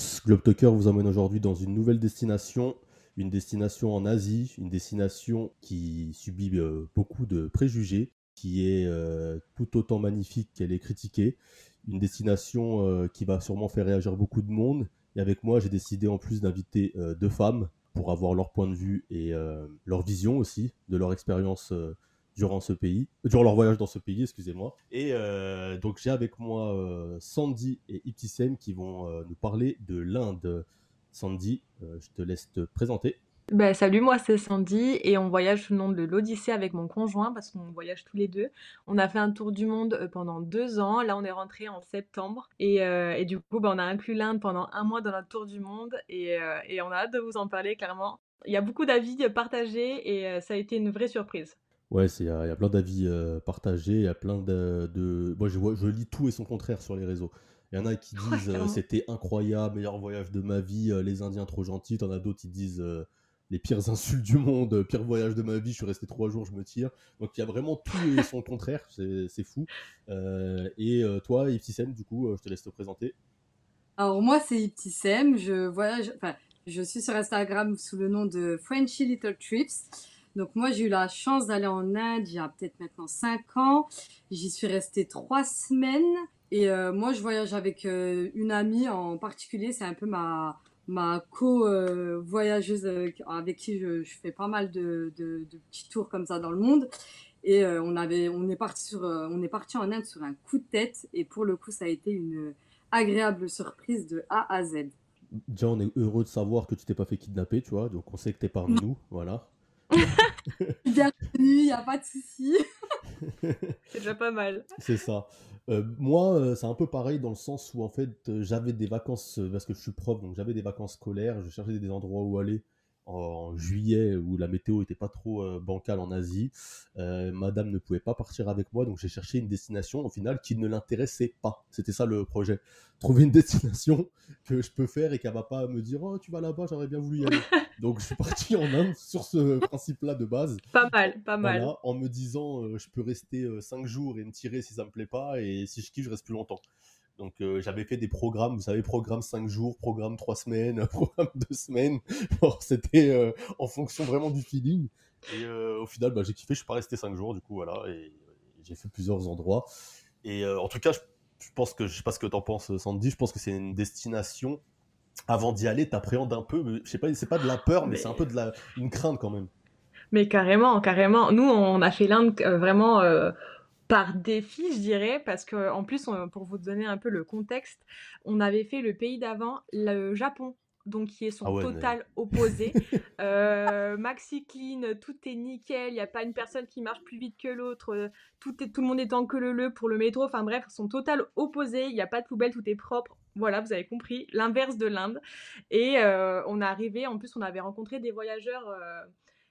Tous, vous emmène aujourd'hui dans une nouvelle destination, une destination en Asie, une destination qui subit euh, beaucoup de préjugés, qui est euh, tout autant magnifique qu'elle est critiquée, une destination euh, qui va sûrement faire réagir beaucoup de monde. Et avec moi, j'ai décidé en plus d'inviter deux femmes pour avoir leur point de vue et leur vision aussi de leur expérience durant ce pays, durant leur voyage dans ce pays, excusez-moi. Et euh, donc j'ai avec moi euh, Sandy et Iptissem qui vont euh, nous parler de l'Inde. Sandy, je te laisse te présenter. Ben, salut, moi c'est Sandy et on voyage sous le nom de l'Odyssée avec mon conjoint parce qu'on voyage tous les deux. On a fait un tour du monde pendant deux ans. Là, on est rentré en septembre et, et du coup, ben, on a inclus l'Inde pendant un mois dans notre tour du monde et, et, on a hâte de vous en parler clairement. Il y a beaucoup d'avis partagés et ça a été une vraie surprise. Ouais, il y, a plein d'avis euh, partagés, il y a plein de, Moi, je, vois, je lis tout et son contraire sur les réseaux. Il y en a qui disent euh, c'était incroyable, meilleur voyage de ma vie, euh, les Indiens trop gentils. T'en as d'autres qui disent les pires insultes du monde, pire voyage de ma vie, je suis resté trois jours, je me tire. Donc il y a vraiment tout et son contraire, c'est fou. et toi, Iptissem, du coup, je te laisse te présenter. Alors moi, c'est Iptissem, je voyage, enfin, je suis sur Instagram sous le nom de Frenchy Little Trips. Donc moi, j'ai eu la chance d'aller en Inde il y a peut-être maintenant 5 ans. J'y suis restée 3 semaines. Et euh, moi, je voyage avec euh, une amie en particulier. C'est un peu ma, ma co-voyageuse euh, avec qui je, je, fais pas mal de, de, de, petits tours comme ça dans le monde. Et on, avait, on, est parti sur, on est parti en Inde sur un coup de tête. Et pour le coup, ça a été une agréable surprise de A à Z. Déjà, on est heureux de savoir que tu t'es pas fait kidnapper, tu vois. Donc, on sait que tu es parmi nous. Voilà. Bienvenue, il n'y a pas de souci. c'est déjà pas mal. C'est ça. Euh, moi, euh, c'est un peu pareil dans le sens où en fait, euh, j'avais des vacances, parce que je suis prof, donc j'avais des vacances scolaires, je cherchais des endroits où aller en juillet où la météo était pas trop euh, bancale en Asie. Euh, madame ne pouvait pas partir avec moi, donc j'ai cherché une destination au final qui ne l'intéressait pas. C'était ça le projet. Trouver une destination que je peux faire et qu'elle va pas me dire oh tu vas là-bas, j'aurais bien voulu y aller. donc je suis parti en Inde sur ce principe-là de base. Pas mal, pas mal. en me disant euh, je peux rester 5 jours et me tirer si ça me plaît pas et si je kiffe je reste plus longtemps. Donc euh, j'avais fait des programmes, vous savez, programme 5 jours, programme 3 semaines, programme 2 semaines. C'était euh, en fonction vraiment du feeling. Et euh, au final, bah, j'ai kiffé, je suis pas resté 5 jours, du coup, voilà. Et, j'ai fait plusieurs endroits. Et en tout cas, je, pense que, je sais pas ce que t'en penses, Sandy, je pense que c'est une destination. Avant d'y aller, t'appréhendes un peu, je sais pas, c'est pas de la peur, mais, c'est un peu de la, une crainte quand même. Mais carrément, carrément. Nous, on a fait l'Inde vraiment par défi, je dirais, parce que en plus, pour vous donner un peu le contexte, on avait fait le pays d'avant, le Japon, donc qui est son ah total opposé. euh, maxi clean, tout est nickel, il n'y a pas une personne qui marche plus vite que l'autre, tout, est, tout le monde est en queue le le pour le métro, enfin bref, son total opposé, il n'y a pas de poubelle, tout est propre. Voilà, vous avez compris, l'inverse de l'Inde. Et euh, on est arrivé, en plus on avait rencontré des voyageurs euh,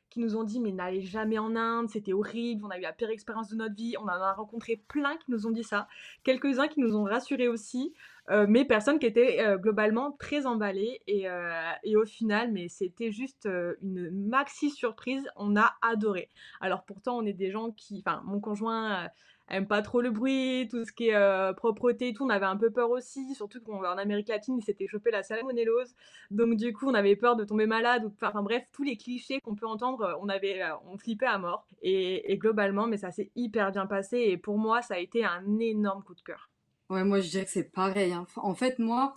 qui nous ont dit mais n'allez jamais en Inde, c'était horrible, on a eu la pire expérience de notre vie. On en a rencontré plein qui nous ont dit ça, quelques-uns qui nous ont rassurés aussi, euh, mais personnes qui étaient euh, globalement très emballées et, euh, et, au final, mais c'était juste une maxi surprise. On a adoré. Alors pourtant, on est des gens qui, enfin, mon conjoint aime pas trop le bruit, tout ce qui est euh, propreté et tout. On avait un peu peur aussi, surtout qu'en Amérique latine, il s'était chopé la salmonellose. Donc du coup, on avait peur de tomber malade. Enfin bref, tous les clichés qu'on peut entendre, euh, on avait, euh, on flippait à mort. Et, globalement, mais ça s'est hyper bien passé. Et pour moi, ça a été un énorme coup de cœur. Ouais, moi je dirais que c'est pareil. Hein. En fait, moi,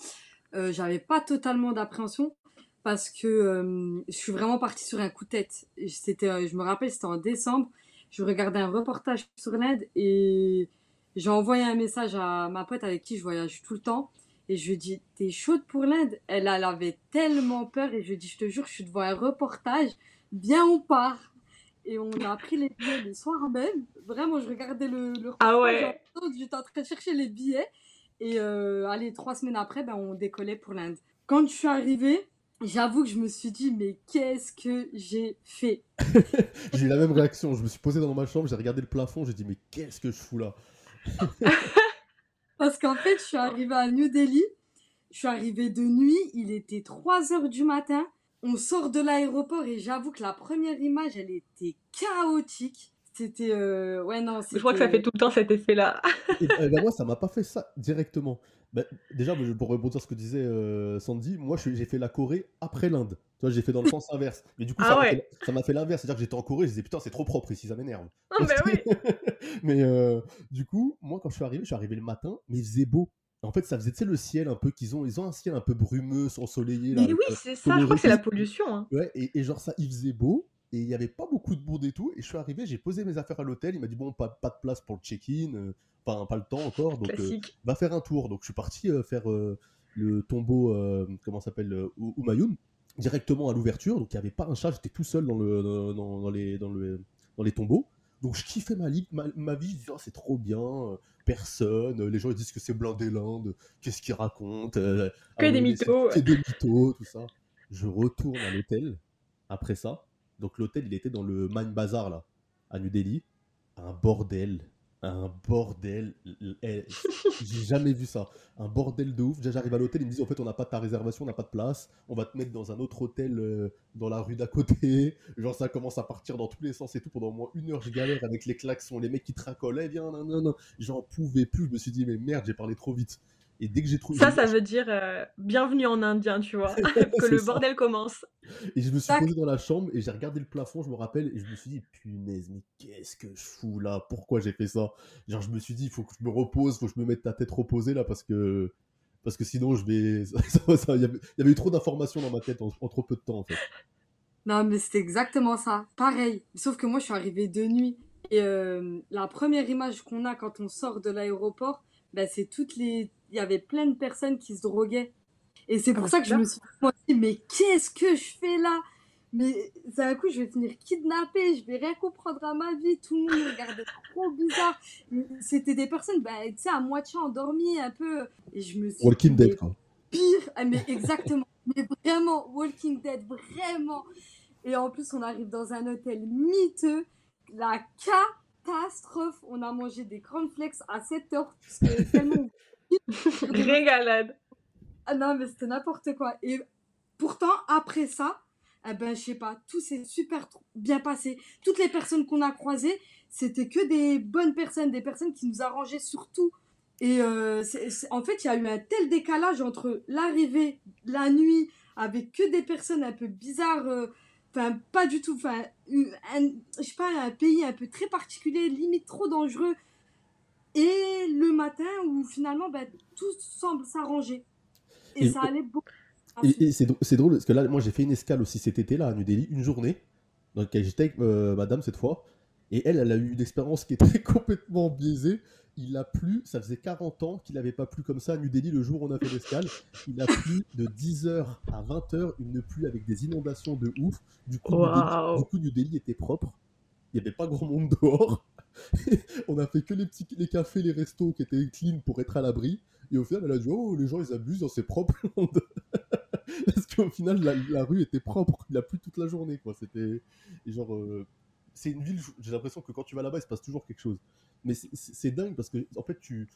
j'avais pas totalement d'appréhension parce que je suis vraiment partie sur un coup de tête. C'était, je me rappelle, c'était en décembre je regardais un reportage sur l'Inde et j'ai envoyé un message à ma pote avec qui je voyage tout le temps. Et je lui ai dit, t'es chaude pour l'Inde elle, elle avait tellement peur et je lui ai dit, je te jure, je suis devant un reportage, viens, on part. Et on a pris les billets le soir même. Vraiment, je regardais le, le ah reportage. Ah ouais. J'étais en train de chercher les billets. Et euh, allez, trois semaines après, ben, on décollait pour l'Inde. Quand je suis arrivée, J'avoue que je me suis dit, mais qu'est-ce que j'ai fait J'ai eu la même réaction. Je me suis posé dans ma chambre, j'ai regardé le plafond, j'ai dit, mais qu'est-ce que je fous là Parce qu'en fait, je suis arrivée à New Delhi, je suis arrivée de nuit, il était 3 heures du matin. On sort de l'aéroport et j'avoue que la première image, elle était chaotique. C'était. euh, Ouais, non, Je crois que ça fait tout le temps cet effet-là. Et, eh ben, moi, ça m'a pas fait ça directement. Ben, déjà, pour rebondir sur ce que disait euh, Sandy, moi, j'ai fait la Corée après l'Inde. Tu vois, j'ai fait dans le sens inverse. Mais du coup, ça Ah m'a ouais. fait, ça m'a fait l'inverse. C'est-à-dire que j'étais en Corée, je disais putain, c'est trop propre ici, ça m'énerve. Non, mais oui. mais euh, du coup, moi, quand je suis arrivé, je suis arrivé le matin, mais il faisait beau. En fait, ça faisait, tu sais, le ciel un peu qu'ils ont. Ils ont un ciel un peu brumeux, ensoleillé. Là, Mais oui, c'est ça. Je crois que c'est la pollution. hein. Ouais, et, et genre ça, il faisait beau, et il n'y avait pas beaucoup de monde et tout. Et je suis arrivé, j'ai posé mes affaires à l'hôtel. Il m'a dit, bon, pas, pas de place pour le check-in, euh, enfin, pas le temps encore, donc euh, va faire un tour. Donc je suis parti euh, faire euh, le tombeau, comment ça s'appelle, Umayun, directement à l'ouverture. Donc il n'y avait pas un chat, j'étais tout seul dans, le, dans, dans- dans les, dans, le, dans les tombeaux. Donc je kiffais ma, ma, ma vie, je disais, oh, c'est trop bien, personne, les gens ils disent que c'est blindé l'Inde, qu'est-ce qu'ils racontent Que ah des mythos. c'est- Que des mythos, tout ça. Je retourne à l'hôtel après ça. Donc l'hôtel il était dans le Man Bazar là, à New Delhi. Un bordel. Un bordel. Eh, J'ai jamais vu ça. Un bordel de ouf. Déjà, j'arrive à l'hôtel, ils me disent en fait, on n'a pas ta réservation, on n'a pas de place. On va te mettre dans un autre hôtel euh, dans la rue d'à côté. Genre, ça commence à partir dans tous les sens et tout. Pendant au moins une heure, je galère avec les klaxons, les mecs qui te racolent. Eh, viens, non, non, non. J'en pouvais plus. Je me suis dit, mais merde, j'ai parlé trop vite. Et dès que j'ai trouvé. Ça, ça veut dire euh, bienvenue en indien, tu vois. que C'est le ça. bordel commence. Et je me suis posé dans la chambre et j'ai regardé le plafond, je me rappelle, et je me suis dit, punaise, mais qu'est-ce que je fous là? Pourquoi j'ai fait ça? Genre, je me suis dit, il faut que je me repose, faut que je me mette la tête reposée là, parce que, parce que sinon, je vais. Il y, avait, il y avait eu trop d'informations dans ma tête en, en trop peu de temps, en fait. Non, mais c'était exactement ça. Pareil. Sauf que moi, je suis arrivée de nuit. Et euh, la première image qu'on a quand on sort de l'aéroport, bah, c'est toutes les. Il y avait plein de personnes qui se droguaient. Et c'est pour Ah, ça que je me suis dit, mais qu'est-ce que je fais là? Mais d'un coup, je vais finir kidnappée, je vais rien comprendre à ma vie. Tout le monde me regardait trop bizarre. C'était des personnes, bah, tu sais, à moitié endormies, un peu. Et je me suis Walking dit, Dead, quoi. pire. Ah, mais exactement. mais vraiment, Walking Dead, vraiment. Et en plus, on arrive dans un hôtel miteux. La catastrophe. On a mangé des cornflakes à 7 heures. Parce que tellement. Régalade. Ah non, mais c'était n'importe quoi. Et pourtant, après ça, eh ben, je sais pas, tout s'est super bien passé. Toutes les personnes qu'on a croisées, c'était que des bonnes personnes, des personnes qui nous arrangeaient surtout. Et euh, en fait, il y a eu un tel décalage entre l'arrivée, la nuit, avec que des personnes un peu bizarres, euh, enfin, pas du tout, enfin, je sais pas, un pays un peu très particulier, limite trop dangereux, et le matin où finalement, ben, tout semble s'arranger. Et, Et- ça allait beaucoup. Et, et c'est dr- c'est drôle parce que là, moi, j'ai fait une escale aussi cet été-là à New Delhi, une journée. Donc, j'étais avec euh, madame cette fois. Et elle, elle a eu une expérience qui est très complètement biaisée. Il a plu, ça faisait 40 ans qu'il n'avait pas plu comme ça à New Delhi le jour où on a fait l'escale. Il a plu de 10h à 20h, une pluie avec des inondations de ouf. Du coup, New Delhi, Waouh. du coup, New Delhi était propre. Il n'y avait pas grand monde dehors. on a fait que les petits les cafés, les restos qui étaient clean pour être à l'abri. Et au final, elle a dit Oh, les gens ils abusent, c'est propre. Parce qu'au final, la, la rue était propre. Il a plu toute la journée, quoi. C'était. genre. euh, C'est une ville, j'ai l'impression que quand tu vas là-bas, il se passe toujours quelque chose. Mais c'est- dingue parce que, en fait, tu.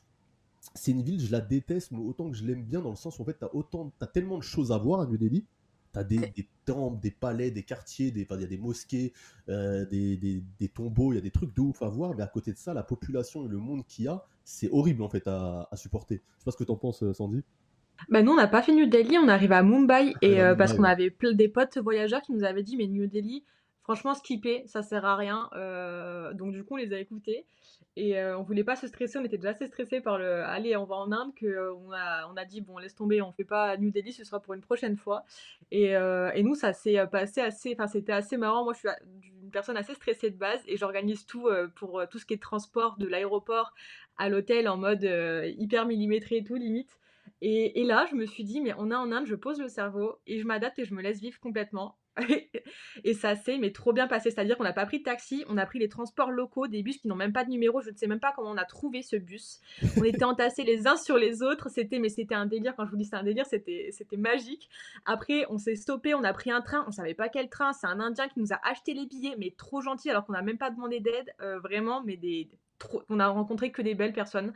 C'est une ville, je la déteste, autant que je l'aime bien, dans le sens où, en fait, t'as autant. T'as tellement de choses à voir à New Delhi. T'as des, des temples, des palais, des quartiers, des- enfin, il y a des mosquées, euh, des, des- des tombeaux, il y a des trucs de ouf à voir, mais à côté de ça, la population et le monde qu'il y a, c'est horrible en fait à, à supporter. Je sais pas ce que t'en penses, euh, Sandy. Bah nous, on n'a pas fait New Delhi, on arrive à Mumbai et à euh, parce qu'on avait plein des potes voyageurs qui nous avaient dit mais New Delhi, franchement skipper, ça sert à rien. Euh, donc du coup, on les a écoutés et euh, on voulait pas se stresser, on était déjà assez stressé par le allez, on va en Inde que euh, on a on a dit bon laisse tomber, on fait pas New Delhi, ce sera pour une prochaine fois. Et, euh, et nous, ça s'est euh, passé assez, enfin c'était assez marrant. Moi, je suis a- une personne assez stressée de base et j'organise tout euh, pour euh, tout ce qui est transport de l'aéroport à l'hôtel en mode euh, hyper millimétré et tout limite. Et, et là, je me suis dit, mais on est en Inde, je pose le cerveau et je m'adapte et je me laisse vivre complètement. et ça s'est mais trop bien passé. C'est-à-dire qu'on n'a pas pris de taxi, on a pris les transports locaux, des bus qui n'ont même pas de numéro. Je ne sais même pas comment on a trouvé ce bus. On était entassés les uns sur les autres. C'était, mais c'était un délire. Quand je vous dis c'est un délire, c'était, c'était magique. Après, on s'est stoppé, on a pris un train. On savait pas quel train. C'est un Indien qui nous a acheté les billets, mais trop gentil alors qu'on n'a même pas demandé d'aide. Euh, vraiment, mais des, trop, on a rencontré que des belles personnes.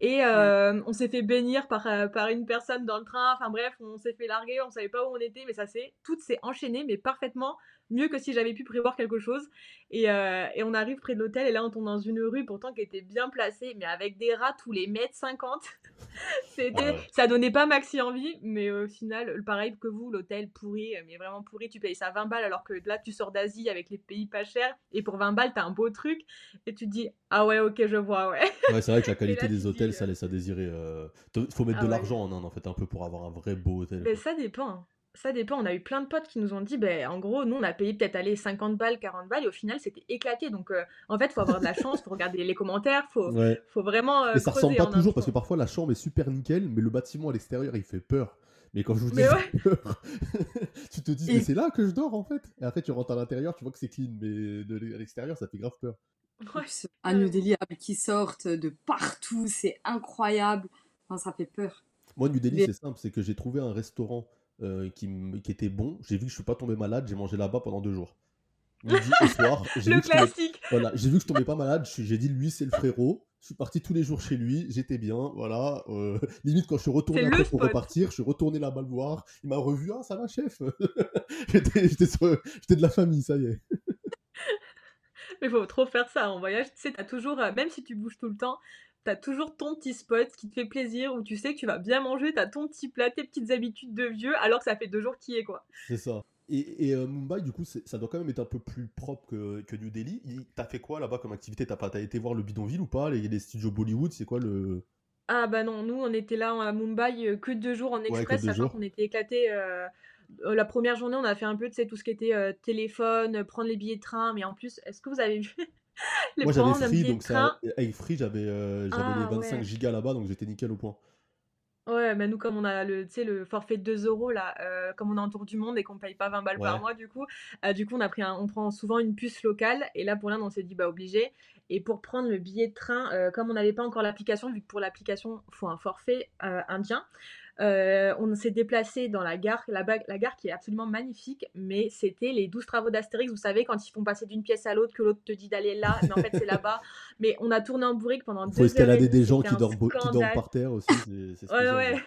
Et euh, on s'est fait bénir par, euh, par une personne dans le train. Enfin bref, on s'est fait larguer, on savait pas où on était, mais ça s'est tout s'est enchaîné, mais parfaitement mieux que si j'avais pu prévoir quelque chose. Et, euh, et on arrive près de l'hôtel et là on tombe dans une rue pourtant qui était bien placée, mais avec des rats tous les mètres 50. C'était, ça donnait pas maxi envie, mais au final, pareil que vous, l'hôtel pourri, mais vraiment pourri, tu payes ça 20 balles alors que là tu sors d'Asie avec les pays pas chers et pour 20 balles t'as un beau truc et tu te dis ah ouais ok je vois ouais. Ouais c'est vrai que la qualité des hôtels ça laisse à désirer. Il euh, faut mettre ah de l'argent en Inde en fait un peu pour avoir un vrai beau hôtel. Mais ça dépend ça dépend. On a eu plein de potes qui nous ont dit, ben, en gros, nous, on a payé peut-être aller 50 balles, 40 balles, et au final, c'était éclaté. Donc, euh, en fait, il faut avoir de la chance, faut regarder les commentaires, faut, faut vraiment. Euh, mais ça ressemble pas toujours, parce que parfois, la chambre est super nickel, mais le bâtiment à l'extérieur, il fait peur. Mais quand je vous dis peur, tu te dis, mais c'est là que je dors, en fait. Et après, tu rentres à l'intérieur, tu vois que c'est clean, mais de, à l'extérieur, ça fait grave peur. Ouais. Un New Delhi qui sortent de partout, c'est incroyable. ça fait peur. Moi, New Delhi, c'est simple, c'est que j'ai trouvé un restaurant euh, qui, qui, était bon. J'ai vu que je suis pas tombé malade, j'ai mangé là-bas pendant deux jours. Midi et soir. le classique. Voilà, j'ai vu que je tombais pas malade. J'ai dit lui c'est le frérot. Je suis parti tous les jours chez lui, j'étais bien, voilà. Euh, limite quand je suis retourné après pour repartir, je suis retourné là-bas le voir. Il m'a revu, ah ça va chef? j'étais de la famille, ça y est. Mais faut trop faire ça en voyage. Tu sais, t'as toujours, euh, même si tu bouges tout le temps, t'as toujours ton petit spot qui te fait plaisir, où tu sais que tu vas bien manger, t'as ton petit plat, tes petites habitudes de vieux, alors que ça fait deux jours qu'il est, quoi. C'est ça. Et, euh, Mumbai, du coup, ça doit quand même être un peu plus propre que, que New Delhi. T'as fait quoi là-bas comme activité? T'as as été voir le bidonville ou pas? Les, les studios Bollywood, c'est quoi le... Ah bah non, nous on était là à Mumbai euh, que deux jours en express, sachant qu'on était éclatés. Euh, la première journée, on a fait un peu, de tout ce qui était téléphone, prendre les billets de train, mais en plus, est-ce que vous avez vu Moi j'avais Free, donc ça, avec Free j'avais euh, ah, les 25 gigas là-bas, donc j'étais nickel au point. Ouais, mais nous, comme on a le, le forfait de 2 euros, là, euh, comme on est en tour du monde et qu'on paye pas 20 balles par mois, du coup, euh, du coup on, a pris on prend souvent une puce locale. Et là, pour l'Inde, on s'est dit, bah, obligé. Et pour prendre le billet de train, comme on n'avait pas encore l'application, vu que pour l'application, il faut un forfait indien, euh, on s'est déplacé dans la gare, la, la, gare qui est absolument magnifique, mais c'était les 12 travaux d'Astérix. Vous savez, quand ils font passer d'une pièce à l'autre, que l'autre te dit d'aller là, mais en fait c'est là-bas. Mais on a tourné en bourrique pendant deux heures. Il faut escalader des gens qui dorment, par terre aussi. C'est ouais, ouais.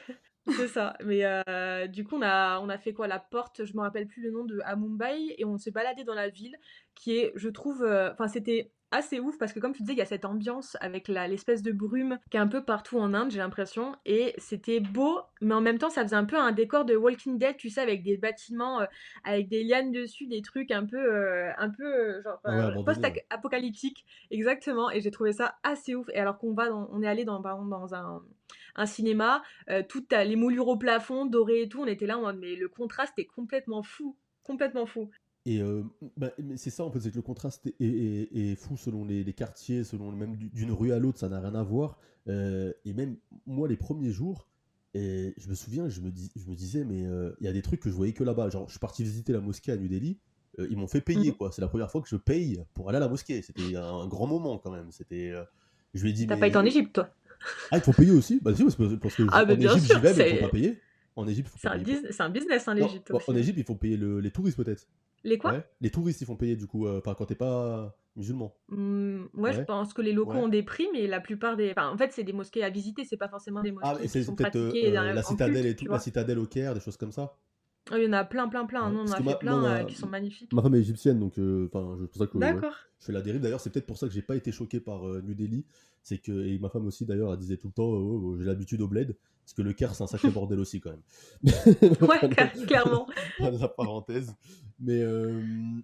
C'est ça. Mais euh, du coup, on a, on a fait quoi? La porte, je me rappelle plus le nom de à Mumbai, et on s'est baladé dans la ville, qui est, je trouve, euh, enfin, c'était assez ouf parce que comme tu disais, il y a cette ambiance avec l'espèce de brume qui est un peu partout en Inde, j'ai l'impression, et c'était beau, mais en même temps, ça faisait un peu un décor de Walking Dead, tu sais, avec des bâtiments, euh, avec des lianes dessus, des trucs un peu, euh, un peu euh, genre post-apocalyptique, exactement. Et j'ai trouvé ça assez ouf. Et alors qu'on va, on est allé dans, exemple, dans un, un cinéma, toutes les moulures au plafond, dorées et tout, on était là en mode, mais le contraste est complètement fou, complètement fou. Et euh, bah, c'est ça en fait, c'est que le contraste est, fou selon les, quartiers, selon même d'une rue à l'autre, ça n'a rien à voir. Euh, et même moi, les premiers jours, et je me souviens, je me, dis, je me disais, mais euh, il y a des trucs que je voyais que là-bas. Genre, je suis parti visiter la mosquée à New Delhi, ils m'ont fait payer, mhm. quoi. C'est la première fois que je paye pour aller à la mosquée. C'était un, grand moment quand même. C'était, je lui ai dit. T'as pas été en Égypte, toi? Ah, il faut payer aussi? Bah, si, parce que, parce que ah, en Égypte, j'y vais, mais il faut pas payer. En Égypte, C'est un, business, en Égypte. En Égypte, il faut payer les touristes peut-être. Les quoi Les touristes, ils font payer du coup, euh, quand t'es pas musulman. Mmh, moi, je pense que les locaux ont des prix, mais la plupart des. Enfin, en fait, c'est des mosquées à visiter, c'est pas forcément des ah, mosquées ah, qui sont pratiquées. Euh, la citadelle et tout, la citadelle au Caire, des choses comme ça. Oh, il y en a plein, plein, plein. Nous, on a fait plein euh, qui sont magnifiques. Ma femme est égyptienne, donc enfin, c'est pour ça que je fais la dérive. D'ailleurs, c'est peut-être pour ça que j'ai pas été choqué par New Delhi. C'est que et ma femme aussi, d'ailleurs, elle disait tout le temps, oh, oh, j'ai l'habitude au bled. Parce que le Caire, c'est un sacré bordel aussi, quand même. ouais, clairement. la parenthèse. Mais euh,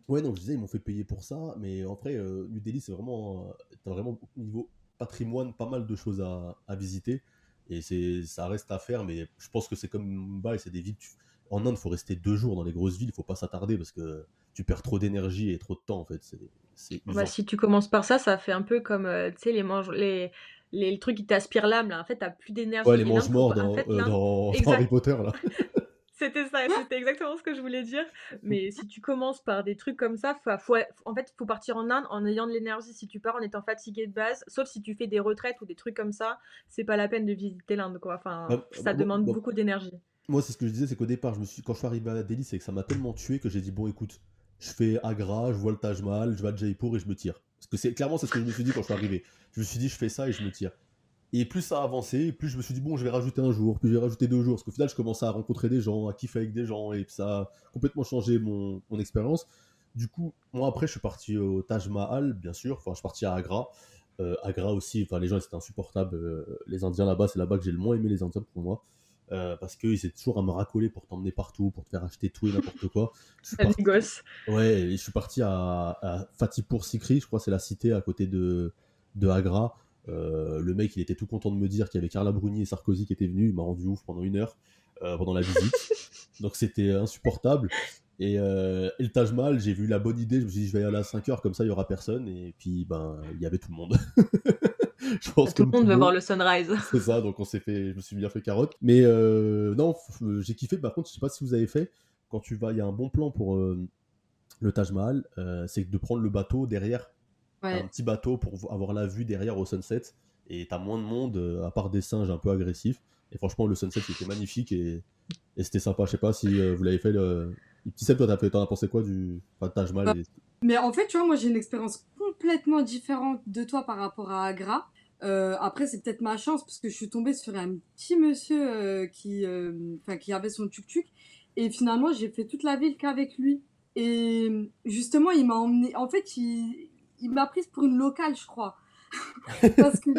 ouais, non, je disais, ils m'ont fait payer pour ça. Mais après, euh, New Delhi, c'est vraiment. T'as vraiment, au niveau patrimoine, pas mal de choses à, à visiter. Et ça reste à faire, mais je pense que c'est comme Mumbai, c'est des villes. En Inde, il faut rester deux jours dans les grosses villes, il faut pas s'attarder parce que tu perds trop d'énergie et trop de temps, en fait. C'est, bah, si tu commences par ça, ça fait un peu comme, euh, tu sais, les, mange les, les, trucs qui t'aspirent l'âme, là. En fait, t'as plus d'énergie. Ouais, les mange-morts dans, euh, dans, Harry Potter, là. c'était ça, c'était exactement ce que je voulais dire. Mais si tu commences par des trucs comme ça, faut, en fait, il faut partir en Inde en ayant de l'énergie. Si tu pars en étant fatigué de base, sauf si tu fais des retraites ou des trucs comme ça, c'est pas la peine de visiter l'Inde, quoi. Enfin, bah, ça bah, demande beaucoup d'énergie. Moi, c'est ce que je disais, c'est qu'au départ, je me suis, quand je suis arrivé à Delhi, c'est que ça m'a tellement tué que j'ai dit, bon, écoute, je fais Agra, je vois le Taj Mahal, je vais à Jaipur et je me tire. Parce que c'est clairement c'est ce que je me suis dit quand je suis arrivé. Je me suis dit je fais ça et je me tire. Et plus ça a avancé, plus je me suis dit bon je vais rajouter un jour, puis je vais rajouter deux jours. Parce qu'au final je commençais à rencontrer des gens, à kiffer avec des gens et ça a complètement changé mon, mon expérience. Du coup, moi après, je suis parti au Taj Mahal, bien sûr. Enfin, je suis parti à Agra. Euh, Agra aussi, enfin, les gens étaient insupportables. Euh, les Indiens là-bas, c'est là-bas que j'ai le moins aimé les Indiens pour moi. Euh, parce qu'ils étaient toujours à me racoler pour t'emmener partout, pour te faire acheter tout et n'importe quoi. Je suis gosse. Ouais, et je suis parti à, à Fatihpur Sikri, je crois c'est la cité à côté de, de Agra. le mec, il était tout content de me dire qu'il y avait Carla Bruni et Sarkozy qui étaient venus. Il m'a rendu ouf pendant une heure pendant la visite. Donc c'était insupportable. Et, euh, le Taj Mahal, j'ai vu la bonne idée, je me suis dit je vais y aller à 5 heures, comme ça il y aura personne. Et puis ben il y avait tout le monde. je pense tout le monde veut voir le sunrise. C'est ça, donc on s'est fait, je me suis bien fait carotte. Mais euh, non, j'ai kiffé. Par contre, je sais pas si vous avez fait, quand tu vas, il y a un bon plan pour euh, le Taj Mahal, euh, c'est de prendre le bateau derrière, un petit bateau pour avoir la vue derrière au sunset. Et t'as moins de monde, à part des singes un peu agressifs. Et franchement, le sunset était magnifique et, et c'était sympa. Je sais pas si vous l'avez fait. Le Petit Seb, toi, t'en as pensé quoi du Taj Mahal bah, Mais en fait, tu vois, moi, j'ai une expérience complètement différente de toi par rapport à Agra. Euh, après, c'est peut-être ma chance parce que je suis tombée sur un petit monsieur euh, qui, euh, qui avait son tuk-tuk et finalement, j'ai fait toute la ville qu'avec lui. Et justement, il m'a emmené. En fait, il, il m'a prise pour une locale, je crois. parce que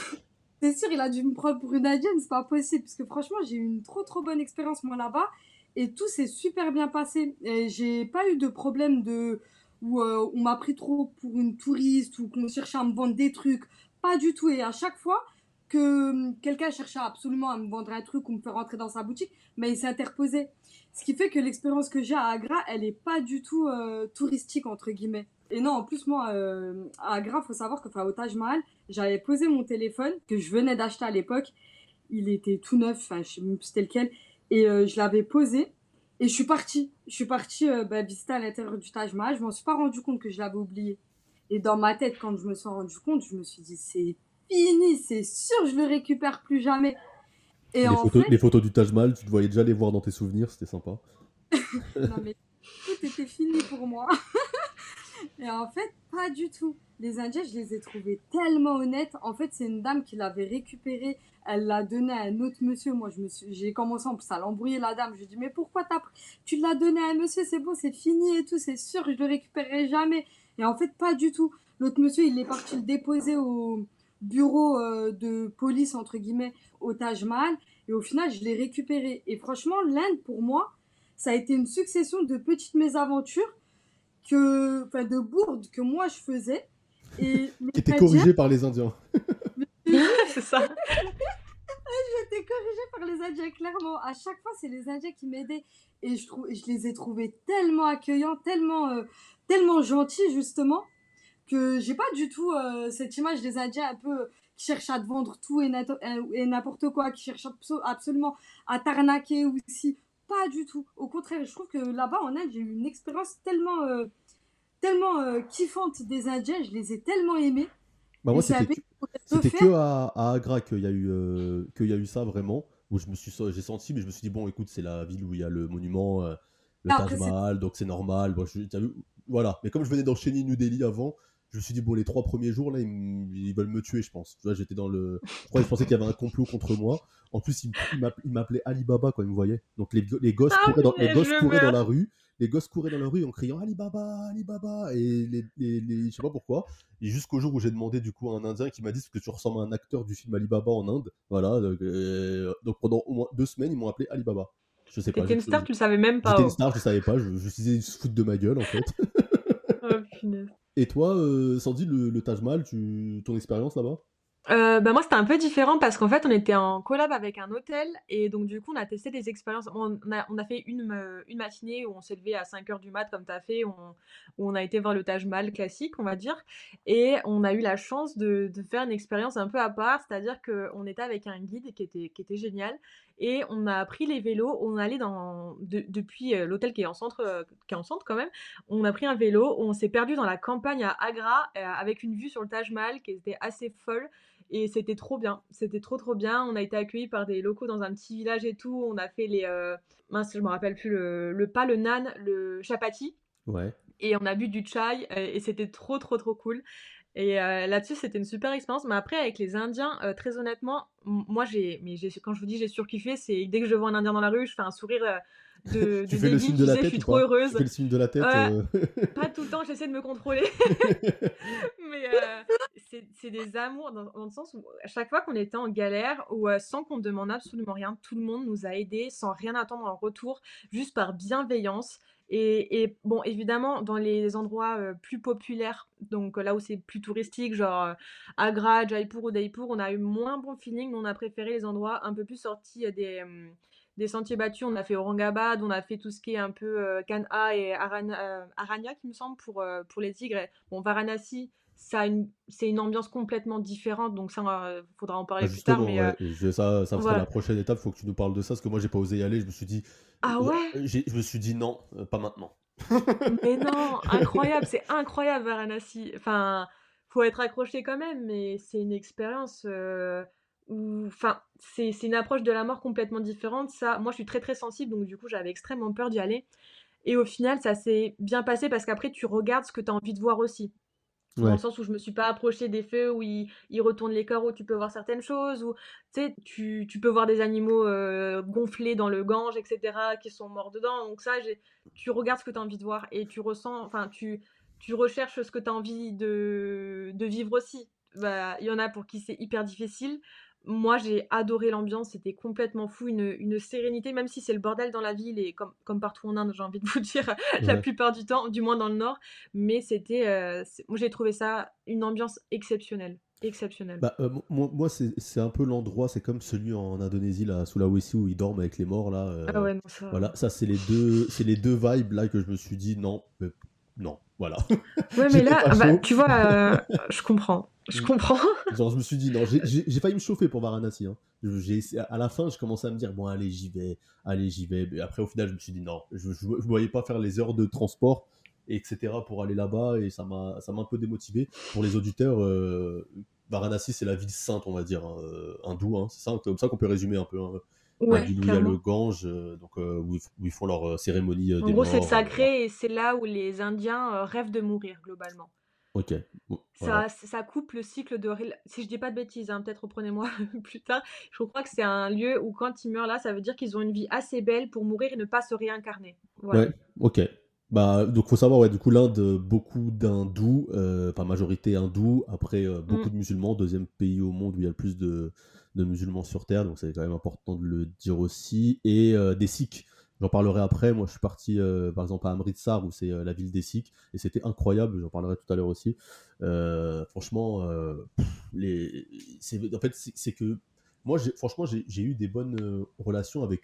c'est sûr, il a dû me prendre pour une indienne, c'est pas possible. Parce que franchement, j'ai eu une trop trop bonne expérience moi là-bas et tout s'est super bien passé. Et j'ai pas eu de problème de où euh, on m'a pris trop pour une touriste ou qu'on cherchait à me vendre des trucs. Pas du tout. Et à chaque fois que hum, quelqu'un cherchait absolument à me vendre un truc ou me faire rentrer dans sa boutique, mais il s'est interposé. Ce qui fait que l'expérience que j'ai à Agra, elle est pas du tout euh, touristique entre guillemets. Et non, en plus moi, euh, à Agra, faut savoir que, enfin, au Taj Mahal, j'avais posé mon téléphone que je venais d'acheter à l'époque. Il était tout neuf, enfin, je sais plus c'était lequel et je l'avais posé et je suis partie. Je suis partie euh, bah, visiter à l'intérieur du Taj Mahal. Je m'en suis pas rendu compte que je l'avais oublié. Et dans ma tête, quand je me suis rendu compte, je me suis dit c'est fini, c'est sûr, je le récupère plus jamais. Et les, photos, les photos du Taj Mahal, tu te voyais déjà les voir dans tes souvenirs, c'était sympa. non mais tout était fini pour moi. Et en fait, pas du tout. Les Indiens, je les ai trouvés tellement honnêtes. En fait, c'est une dame qui l'avait récupéré. Elle l'a donné à un autre monsieur. Moi, je me suis, j'ai commencé en plus à l'embrouiller la dame. Je lui ai dit, mais pourquoi tu l'as donné à un monsieur, c'est bon, c'est fini et tout, c'est sûr, je le récupérerai jamais. Et en fait, pas du tout. L'autre monsieur, il est parti le déposer au bureau euh, de police, entre guillemets, au Taj Mahal. Et au final, je l'ai récupéré. Et franchement, l'Inde, pour moi, ça a été une succession de petites mésaventures que, enfin, de bourdes que moi je faisais. Et qui était corrigé par les Indiens. c'est ça. J'étais corrigée par les Indiens, clairement. À chaque fois, c'est les Indiens qui m'aidaient. Et je, trouve, je les ai trouvés tellement accueillants, tellement, euh, tellement gentils, justement, que j'ai pas du tout euh, cette image des Indiens un peu qui cherchent à te vendre tout et n'importe quoi, qui cherchent absolument à t'arnaquer aussi. Pas du tout. Au contraire, je trouve que là-bas, en Inde, j'ai eu une expérience tellement, euh, tellement euh, kiffante des Indiens. Je les ai tellement aimés. Bah moi, c'était que, à, Agra qu'il y, a eu, euh, y a eu ça vraiment. Où je me suis, j'ai senti, mais je me suis dit, bon, écoute, c'est la ville où il y a le monument, le Taj Mahal, donc c'est normal. Bon, je, voilà. Mais comme je venais d'enchaîner New Delhi avant, je me suis dit, bon, les trois premiers jours, là, ils, veulent me tuer, je pense. Tu vois, j'étais dans le. Je, pensais qu'il y avait un complot contre moi. En plus, ils m'appelaient Alibaba quand ils me voyaient. Donc, les, les gosses, ah couraient, dans, les gosses couraient dans la rue. Les gosses couraient dans la rue en criant Alibaba, Alibaba. Et les, les, je sais pas pourquoi. Et jusqu'au jour où j'ai demandé, du coup, à un Indien qui m'a dit que tu ressembles à un acteur du film Alibaba en Inde? Voilà. Donc, euh, pendant au moins deux semaines, ils m'ont appelé Alibaba. Je sais pas. T'étais une star, tu le savais même pas. J'étais une oh. star, je savais pas. Je, je disais, se foutre de ma gueule, en fait. oh, punaise. Et toi, euh, Sandy, le, le Taj Mahal, tu, ton expérience là-bas? Euh, bah moi c'était un peu différent parce qu'en fait on était en collab avec un hôtel et donc du coup on a testé des expériences. On a, fait une, matinée où on s'est levé à 5h du mat comme tu as fait, où on, a été voir le Taj Mahal classique on va dire et on a eu la chance de, de faire une expérience un peu à part, c'est-à-dire qu'on était avec un guide qui était, qui était génial et on a pris les vélos, on allait dans depuis euh, l'hôtel qui est en centre euh, qui est en centre quand même, on a pris un vélo, on s'est perdu dans la campagne à Agra euh, avec une vue sur le Taj Mahal qui était assez folle et c'était trop bien, c'était trop trop bien. On a été accueillis par des locaux dans un petit village et tout. On a fait les mince, je me rappelle plus le, le pas, le nan, le chapati. Ouais. Et on a bu du chai et c'était trop trop trop cool. Et euh, là-dessus, c'était une super expérience. Mais après, avec les Indiens, euh, très honnêtement, moi, j'ai, mais quand je vous dis j'ai surkiffé, c'est dès que je vois un Indien dans la rue, je fais un sourire euh, de, tu fais le signe de la tête, je suis trop heureuse. Tu fais le signe de la tête. pas tout le temps, j'essaie de me contrôler. mais c'est des amours dans, dans, le sens où à chaque fois qu'on était en galère ou sans qu'on demande absolument rien, tout le monde nous a aidés sans rien attendre en retour, juste par bienveillance. Et, bon, évidemment, dans les endroits plus populaires, donc là où c'est plus touristique, genre Agra, Jaipur ou Daipur, on a eu moins bon feeling. On a préféré les endroits un peu plus sortis des, des sentiers battus. On a fait Aurangabad, on a fait tout ce qui est un peu Kanha et Aranya, qui me semble, pour, pour les tigres. Bon, Varanasi, c'est une ambiance complètement différente, donc ça, il faudra en parler bah, plus tard. Mais ça, ça sera la prochaine étape, il faut que tu nous parles de ça, parce que moi, j'ai pas osé y aller, je me suis dit, ah ouais? Je me suis dit non, euh, pas maintenant. mais non, incroyable, c'est incroyable Varanasi. Enfin, faut être accroché quand même, mais c'est une expérience euh, où, enfin, c'est une approche de la mort complètement différente. Ça, moi, je suis très très sensible, donc du coup, j'avais extrêmement peur d'y aller. Et au final, ça s'est bien passé parce qu'après, tu regardes ce que tu as envie de voir aussi. Dans le sens où je me suis pas approché des feux où ils, retournent les corps, où tu peux voir certaines choses, où tu, tu peux voir des animaux euh, gonflés dans le Gange, etc., qui sont morts dedans. Donc ça, tu regardes ce que tu as envie de voir et tu ressens, enfin, tu, tu recherches ce que tu as envie de, de vivre aussi. Bah, il y en a pour qui c'est hyper difficile moi j'ai adoré l'ambiance, c'était complètement fou, une, une, sérénité, même si c'est le bordel dans la ville et comme, comme partout en Inde, j'ai envie de vous dire, la plupart du temps, du moins dans le nord, mais c'était, euh, moi j'ai trouvé ça une ambiance exceptionnelle. Exceptionnelle. Bah, euh, moi, moi c'est un peu l'endroit, c'est comme celui en Indonésie, là, sous la Sulawesi, où ils dorment avec les morts, là. Euh, ah ouais, non, ça... Voilà, ça c'est les, deux, les deux vibes là que je me suis dit, non, non, voilà. Ouais, mais là, bah, tu vois, je comprends. Je comprends. Genre, je me suis dit, non, j'ai failli me chauffer pour Varanasi. Hein. À la fin, je commençais à me dire, bon, allez, j'y vais, allez, j'y vais. Et après, au final, je me suis dit, non, je ne voyais pas faire les heures de transport, etc., pour aller là-bas, et ça m'a un peu démotivé. Pour les auditeurs, euh, Varanasi, c'est la ville sainte, on va dire, hein, euh, hindoue. Hein. C'est ça, comme ça qu'on peut résumer un peu. Ouais, il y a le Gange, euh, donc, où, ils font leur cérémonie. en gros, c'est sacré et c'est là où les Indiens rêvent de mourir, globalement. Ok. Ça, ça coupe le cycle de. Si je dis pas de bêtises, hein, peut-être reprenez-moi plus tard. Je crois que c'est un lieu où quand ils meurent là, ça veut dire qu'ils ont une vie assez belle pour mourir et ne pas se réincarner. Ouais, ok. Bah, donc faut savoir, ouais, du coup, l'Inde, beaucoup d'hindous, euh, enfin majorité hindous, après euh, beaucoup mm. de musulmans, deuxième pays au monde où il y a le plus de, de musulmans sur Terre, donc c'est quand même important de le dire aussi, et euh, des sikhs. J'en parlerai après. Moi, je suis parti, euh, par exemple, à Amritsar, où c'est euh, la ville des Sikhs, et c'était incroyable. J'en parlerai tout à l'heure aussi. Franchement, les... en fait, c'est que moi, franchement, j'ai eu des bonnes relations avec,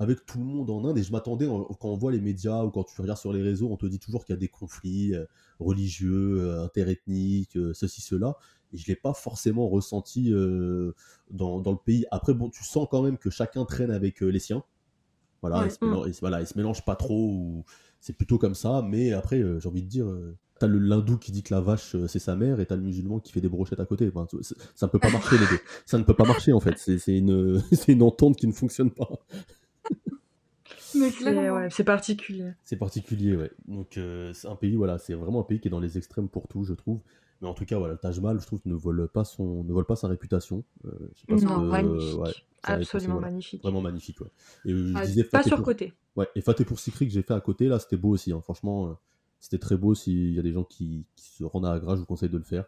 avec tout le monde en Inde, et je m'attendais, quand on voit les médias ou quand tu regardes sur les réseaux, on te dit toujours qu'il y a des conflits religieux, interethniques, ceci, cela. Et je ne l'ai pas forcément ressenti dans, dans, le pays. Après, bon, tu sens quand même que chacun traîne avec les siens. Voilà, ils, se mélange, voilà, se mélangent pas trop, c'est plutôt comme ça, mais après, euh, j'ai envie de dire, euh, t'as le l'hindou qui dit que la vache euh, c'est sa mère et t'as le musulman qui fait des brochettes à côté. ça ne peut pas marcher les deux. Ça ne peut pas marcher en fait. C'est une, une entente qui ne fonctionne pas. c'est particulier. C'est particulier, ouais. Donc c'est un pays, voilà, c'est vraiment un pays qui est dans les extrêmes pour tout, je trouve. Mais en tout cas, voilà, le Taj Mahal, je trouve, ne vole pas son, ne vole pas sa réputation. non, magnifique. Absolument magnifique. Vraiment magnifique, ouais. Et euh, je disais, pas sur côté. Ouais, et Faté pour Sikri que j'ai fait à côté, là, c'était beau aussi. Hein. Franchement, euh, c'était très beau. S'il y a des gens qui, se rendent à Agra, je vous conseille de le faire.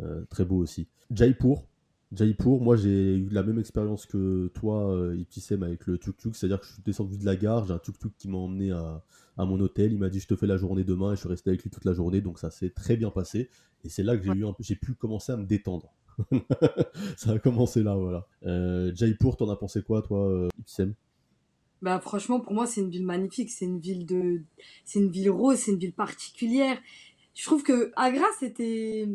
Euh, très beau aussi. Jaipur. Jaipur, moi j'ai eu la même expérience que toi, euh, Iptisem, avec le tuk-tuk. C'est-à-dire que je suis descendu de la gare, j'ai un tuk-tuk qui m'a emmené à, à, mon hôtel. Il m'a dit Je te fais la journée demain et je suis resté avec lui toute la journée. Donc ça s'est très bien passé. Et c'est là que j'ai, eu j'ai pu commencer à me détendre. ça a commencé là, voilà. Euh, Jaipur, t'en as pensé quoi, toi, euh, Ipsem bah franchement, pour moi, c'est une ville magnifique. C'est une ville de, c'est une ville rose, c'est une ville particulière. Je trouve que Agra, c'était,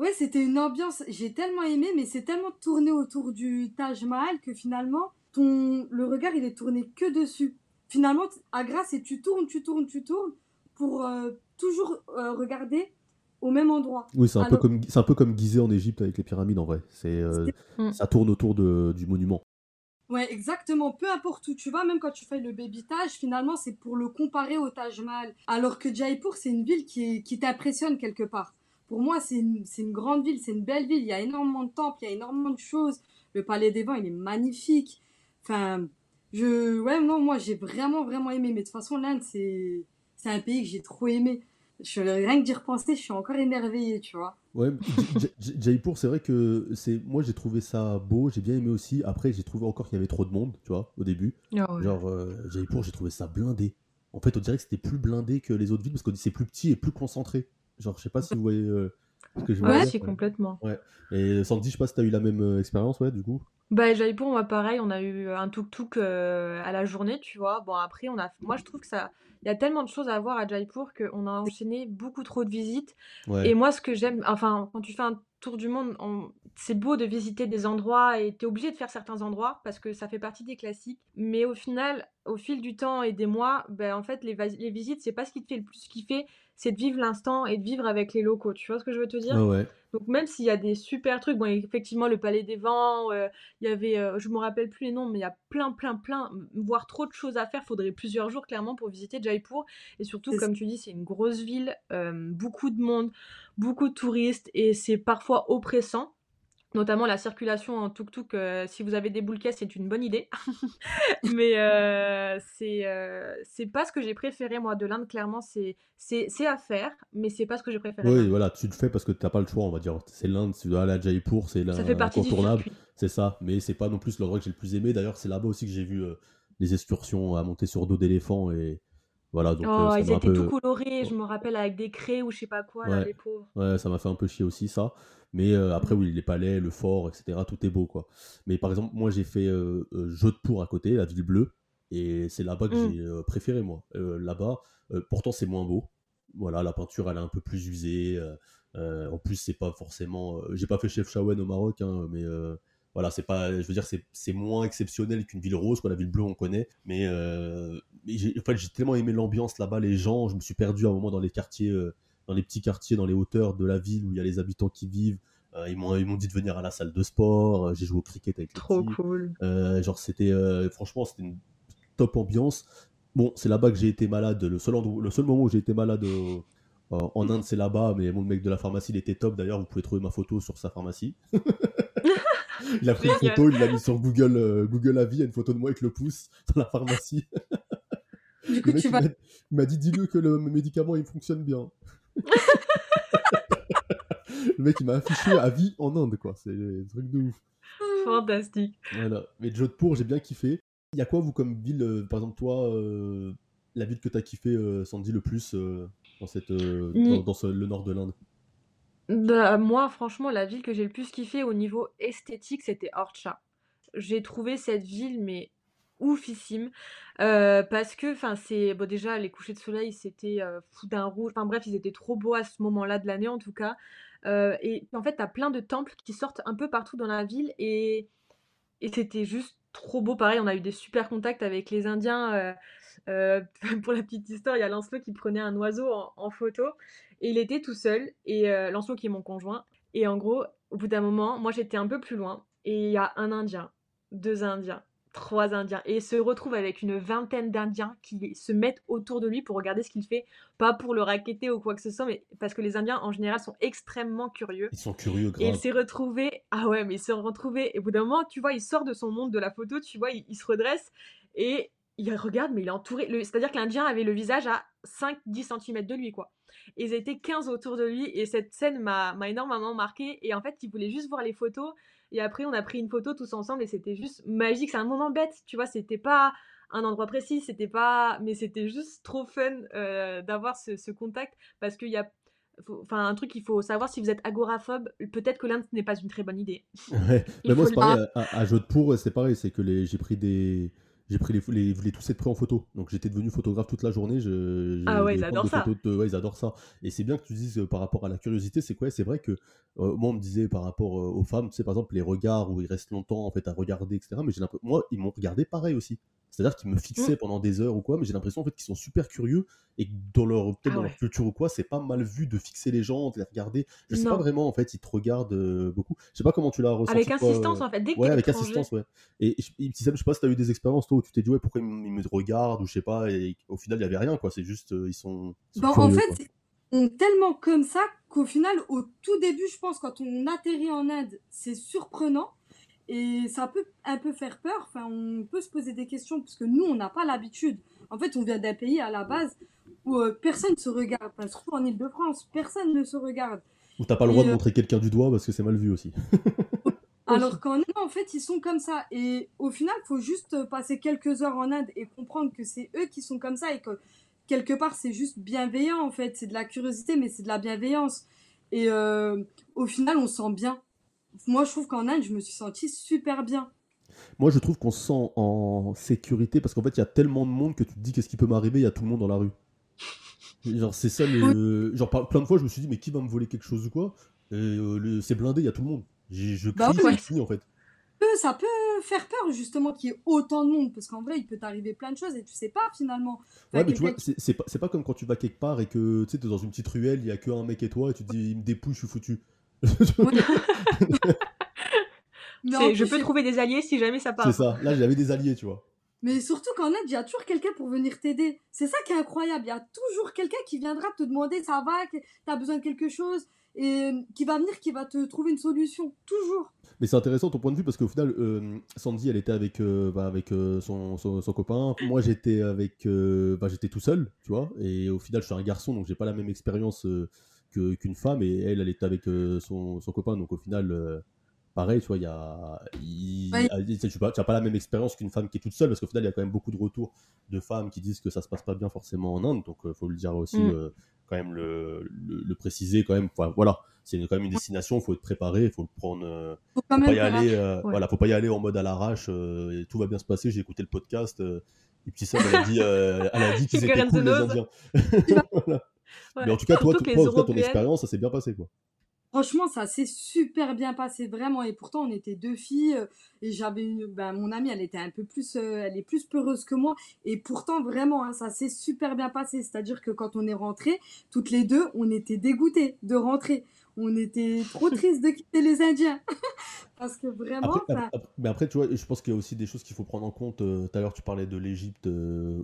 ouais, c'était une ambiance. J'ai tellement aimé, mais c'est tellement tourné autour du Taj Mahal que finalement, ton, le regard, il est tourné que dessus. Finalement, Agra, c'est tu tournes, tu tournes, tu tournes pour euh, toujours euh, regarder au même endroit. Oui, c'est un, peu comme, c'est un peu comme Gizeh en Égypte avec les pyramides en vrai. C'est, euh, ça tourne autour de, du monument. Ouais, exactement. Peu importe où tu vas, même quand tu fais le baby Taj, finalement, c'est pour le comparer au Taj Mahal. Alors que Jaipur, c'est une ville qui, qui t'impressionne quelque part. Pour moi, c'est une, grande ville, c'est une belle ville. Il y a énormément de temples, il y a énormément de choses. Le Palais des Vents, il est magnifique. Enfin, je, ouais, non, moi, j'ai vraiment, vraiment aimé. Mais de toute façon, l'Inde, c'est, c'est un pays que j'ai trop aimé. Je, rien que d'y repenser, je suis encore émerveillée, tu vois. Ouais, Jaipur, c'est vrai que c'est moi j'ai trouvé ça beau, j'ai bien aimé aussi. Après, j'ai trouvé encore qu'il y avait trop de monde, tu vois, au début. Ah Genre euh, Jaipur, j'ai trouvé ça blindé. En fait, on dirait que c'était plus blindé que les autres villes parce que c'est plus petit et plus concentré. Genre, je sais pas si vous voyez euh, ce que je veux Ouais, dire. c'est complètement. Ouais. Et Sandy, je sais pas si t'as eu la même euh, expérience, ouais, du coup. Bah, Jaipur, moi, pareil, on a eu un tuk-tuk euh, à la journée, tu vois. Bon, après, on a, moi, je trouve que ça, il y a tellement de choses à voir à Jaipur qu'on a enchaîné beaucoup trop de visites. Et Ouais. moi, ce que j'aime, enfin, quand tu fais un tour du monde, on- c'est beau de visiter des endroits et t'es obligé de faire certains endroits parce que ça fait partie des classiques. Mais au final, au fil du temps et des mois, ben, en fait, les, les visites, c'est pas ce qui te fait le plus kiffer, c'est de vivre l'instant et de vivre avec les locaux. Tu vois ce que je veux te dire? Ouais. Donc même s'il y a des super trucs, bon effectivement le Palais des Vents, euh, il y avait, euh, je me rappelle plus les noms, mais il y a plein plein plein, voire trop de choses à faire. Faudrait plusieurs jours clairement pour visiter Jaipur. Et surtout comme tu dis, c'est une grosse ville, euh, beaucoup de monde, beaucoup de touristes et c'est parfois oppressant. Notamment la circulation en tuk-tuk, euh, si vous avez des boules c'est une bonne idée. Mais euh, c'est euh, c'est pas ce que j'ai préféré moi de l'Inde, clairement. C'est à faire, mais c'est pas ce que j'ai préféré. Oui, voilà, tu le fais parce que t'as pas le choix, on va dire. C'est l'Inde, si tu dois aller à Jaipur, c'est circuit. C'est ça, mais c'est pas non plus l'endroit que j'ai le plus aimé. D'ailleurs, c'est là-bas aussi que j'ai vu les excursions à monter sur dos d'éléphant et voilà, donc euh, Oh, ça ils étaient tout colorés, je me rappelle, avec des craies ou je sais pas quoi, là, les pauvres. ouais, ça m'a fait un peu chier aussi, ça. Mais euh, après, oui, les palais, le fort, etc., tout est beau, quoi. Mais par exemple, moi, j'ai fait euh, euh, Jodhpur à côté, la ville bleue, et c'est là-bas que Mm. j'ai euh, préféré, moi. Euh, là-bas, euh, pourtant, c'est moins beau. Voilà, la peinture, elle est un peu plus usée. euh, euh, en plus, c'est pas forcément. euh, j'ai pas fait Chef Shawen au Maroc, hein, mais euh, voilà, c'est pas. Je veux dire, c'est moins exceptionnel qu'une ville rose, quoi. La ville bleue, on connaît. Mais, euh, mais j'ai en fait, j'ai tellement aimé l'ambiance là-bas, les gens. Je me suis perdu à un moment dans les quartiers, euh, dans les petits quartiers, dans les hauteurs de la ville où il y a les habitants qui vivent. Euh, ils m'ont dit de venir à la salle de sport. euh, J'ai joué au cricket avec les Trop cool. Genre, c'était. franchement, c'était une top ambiance. Bon, c'est là-bas que j'ai été malade. Le seul, endroit- le seul moment où j'ai été malade en Inde, c'est là-bas. Mais mon mec de la pharmacie, il était top. D'ailleurs, vous pouvez trouver ma photo sur sa pharmacie. il a pris une photo, il l'a mis sur Google, euh, Google Avis. Il y a une photo de moi avec le pouce dans la pharmacie. Du Le coup, mec, tu il vas. m'a il m'a dit dis-lui que le médicament il fonctionne bien. le mec il m'a affiché à vie en Inde quoi, c'est un truc de ouf. Fantastique. Voilà. Mais Jodhpur j'ai bien kiffé. Il y a quoi vous comme ville, euh, par exemple toi, euh, la ville que t'as kiffé euh, Sandy le plus euh, dans cette euh, Ni- dans, dans ce- le nord de l'Inde? Bah, moi, franchement, la ville que j'ai le plus kiffé au niveau esthétique, c'était Orcha. J'ai trouvé cette ville, mais oufissime, euh, parce que, enfin, c'est, déjà, les couchers de soleil, c'était euh, fou d'un rouge, enfin bref, ils étaient trop beaux à ce moment-là de l'année, en tout cas. Euh, et en fait, t'as plein de temples qui sortent un peu partout dans la ville, et, et c'était juste trop beau. Pareil, on a eu des super contacts avec les Indiens. euh, euh, pour la petite histoire, il y a Lancelot qui prenait un oiseau en, en photo et il était tout seul. Et euh, Lancelot qui est mon conjoint. Et en gros, au bout d'un moment, moi j'étais un peu plus loin et il y a un Indien, deux Indiens, trois Indiens et il se retrouve avec une vingtaine d'Indiens qui se mettent autour de lui pour regarder ce qu'il fait, pas pour le raqueter ou quoi que ce soit, mais parce que les Indiens en général sont extrêmement curieux. Ils sont curieux Et il grave. s'est retrouvé, ah ouais, mais il s'est retrouvé, et au bout d'un moment, tu vois, il sort de son monde de la photo, tu vois, il, il se redresse, et il regarde, mais il est entouré, c'est-à-dire que l'Indien avait le visage à 5-10 cm de lui, quoi. Et ils étaient 15 autour de lui, et cette scène m'a énormément marqué, et en fait, il voulait juste voir les photos, et après, on a pris une photo tous ensemble, et c'était juste magique, c'est un moment bête, tu vois, c'était pas un endroit précis, c'était pas, mais c'était juste trop fun euh, d'avoir ce, ce contact, parce qu'il y a Enfin, un truc, il faut savoir si vous êtes agoraphobe, peut-être que l'Inde n'est pas une très bonne idée. Ouais. Mais moi c'est pareil à, à Jodhpur, c'est pareil, c'est que les j'ai pris des j'ai pris les, les, ils voulaient tous être pris en photo. Donc j'étais devenu photographe toute la journée. Je, j'ai Ah ouais, des ils adorent de ça. de- ouais, ils adorent ça. Et c'est bien que tu dises euh, par rapport à la curiosité, c'est quoi? C'est vrai que euh, moi on me disait par rapport euh, aux femmes, tu sais par exemple les regards où ils restent longtemps en fait à regarder, etc. Mais j'ai l'impression, moi ils m'ont regardé pareil aussi. C'est-à-dire qu'ils me Mm. fixaient pendant des heures ou quoi, mais j'ai l'impression en fait qu'ils sont super curieux et que dans leur peut-être Ah dans ouais. leur culture ou quoi, c'est pas mal vu de fixer les gens, de les regarder. Je sais pas vraiment en fait, ils te regardent euh, beaucoup. Je sais pas comment tu l'as ressenti Avec insistance, euh, en fait. Dès que Ouais, avec étranger. assistance, ouais. Et je, et je sais pas si t'as eu des expériences, toi, où tu t'es dit, ouais, pourquoi ils, me ils me regardent, ou je sais pas, et au final, il y avait rien, quoi. C'est juste, euh, ils sont, ils sont Bon, en curieux, fait, c'est- sont tellement comme ça qu'au final, au tout début, je pense, quand on atterrit en Inde, c'est surprenant et ça peut un peu faire peur. Enfin, on peut se poser des questions parce que nous, on n'a pas l'habitude. En fait, on vient d'un pays à la base où euh, personne ne se regarde. Enfin, surtout en Ile-de-France, personne ne se regarde. Où t'as pas le droit de montrer quelqu'un du doigt parce que c'est mal vu aussi. Alors qu'en Inde, en fait, ils sont comme ça. Et au final, il faut juste passer quelques heures en Inde et comprendre que c'est eux qui sont comme ça et que quelque part, c'est juste bienveillant, en fait. C'est de la curiosité, mais c'est de la bienveillance. Et euh, au final, on sent bien. Moi, je trouve qu'en Inde, je me suis sentie super bien. Moi, je trouve qu'on se sent en sécurité parce qu'en fait, il y a tellement de monde que tu te dis qu'est-ce qui peut m'arriver, il y a tout le monde dans la rue. Genre, c'est ça le. Genre, plein de fois, je me suis dit, mais qui va me voler quelque chose ou quoi? Et euh, c'est blindé, il y a tout le monde. Je bah crie, en fait. Ça peut faire peur, justement, qu'il y ait autant de monde, parce qu'en vrai, il peut t'arriver plein de choses et tu sais pas, finalement. ouais, mais tu vois, c'est pas, pas, comme quand tu vas quelque part et que tu sais, es dans une petite ruelle, il y a que un mec et toi, et tu te dis, il me dépouille, je suis foutu. je peux trouver des alliés si jamais ça part. C'est ça, là j'avais des alliés, tu vois. Mais surtout qu'en aide, il y a toujours quelqu'un pour venir t'aider. C'est ça qui est incroyable. Il y a toujours quelqu'un qui viendra te demander ça va, t'as besoin de quelque chose, et qui va venir, qui va te trouver une solution. Toujours. Mais c'est intéressant ton point de vue parce qu'au final, euh, Sandy, elle était avec, euh, bah, avec euh, son, son, copain. Moi, j'étais avec, bah, j'étais tout seul, tu vois. Et au final, je suis un garçon, donc j'ai pas la même expérience qu'une femme. Et elle, elle était avec son, son, copain, donc au final pareil, tu vois, il y a, tu n'as pas, la même expérience qu'une femme qui est toute seule, parce qu'au final, il y a quand même beaucoup de retours de femmes qui disent que ça se passe pas bien forcément en Inde, donc il euh, faut le dire aussi, mm. euh, quand même le, le, préciser, quand même, voilà, c'est quand même une destination, il faut être préparé, il faut le prendre, euh, faut, pas y aller, voilà, faut pas y aller en mode à l'arrache, tout va bien se passer, j'ai écouté le podcast, et puis ça, elle a dit, elle a dit qu'ils étaient cool les Indiens. Mais en tout cas, toi, toi ton expérience, ça s'est bien passé, quoi. Franchement, ça s'est super bien passé, vraiment. Et pourtant, on était deux filles. Euh, et j'avais une, ben, mon amie, elle était un peu plus, euh, elle est plus peureuse que moi. Et pourtant, vraiment, hein, ça s'est super bien passé. C'est-à-dire que quand on est rentré, toutes les deux, on était dégoûtées de rentrer. On était trop tristes de quitter les Indiens. Parce que vraiment. Après, mais après, tu vois, je pense qu'il y a aussi des choses qu'il faut prendre en compte. Euh, tout à l'heure, tu parlais de l'Égypte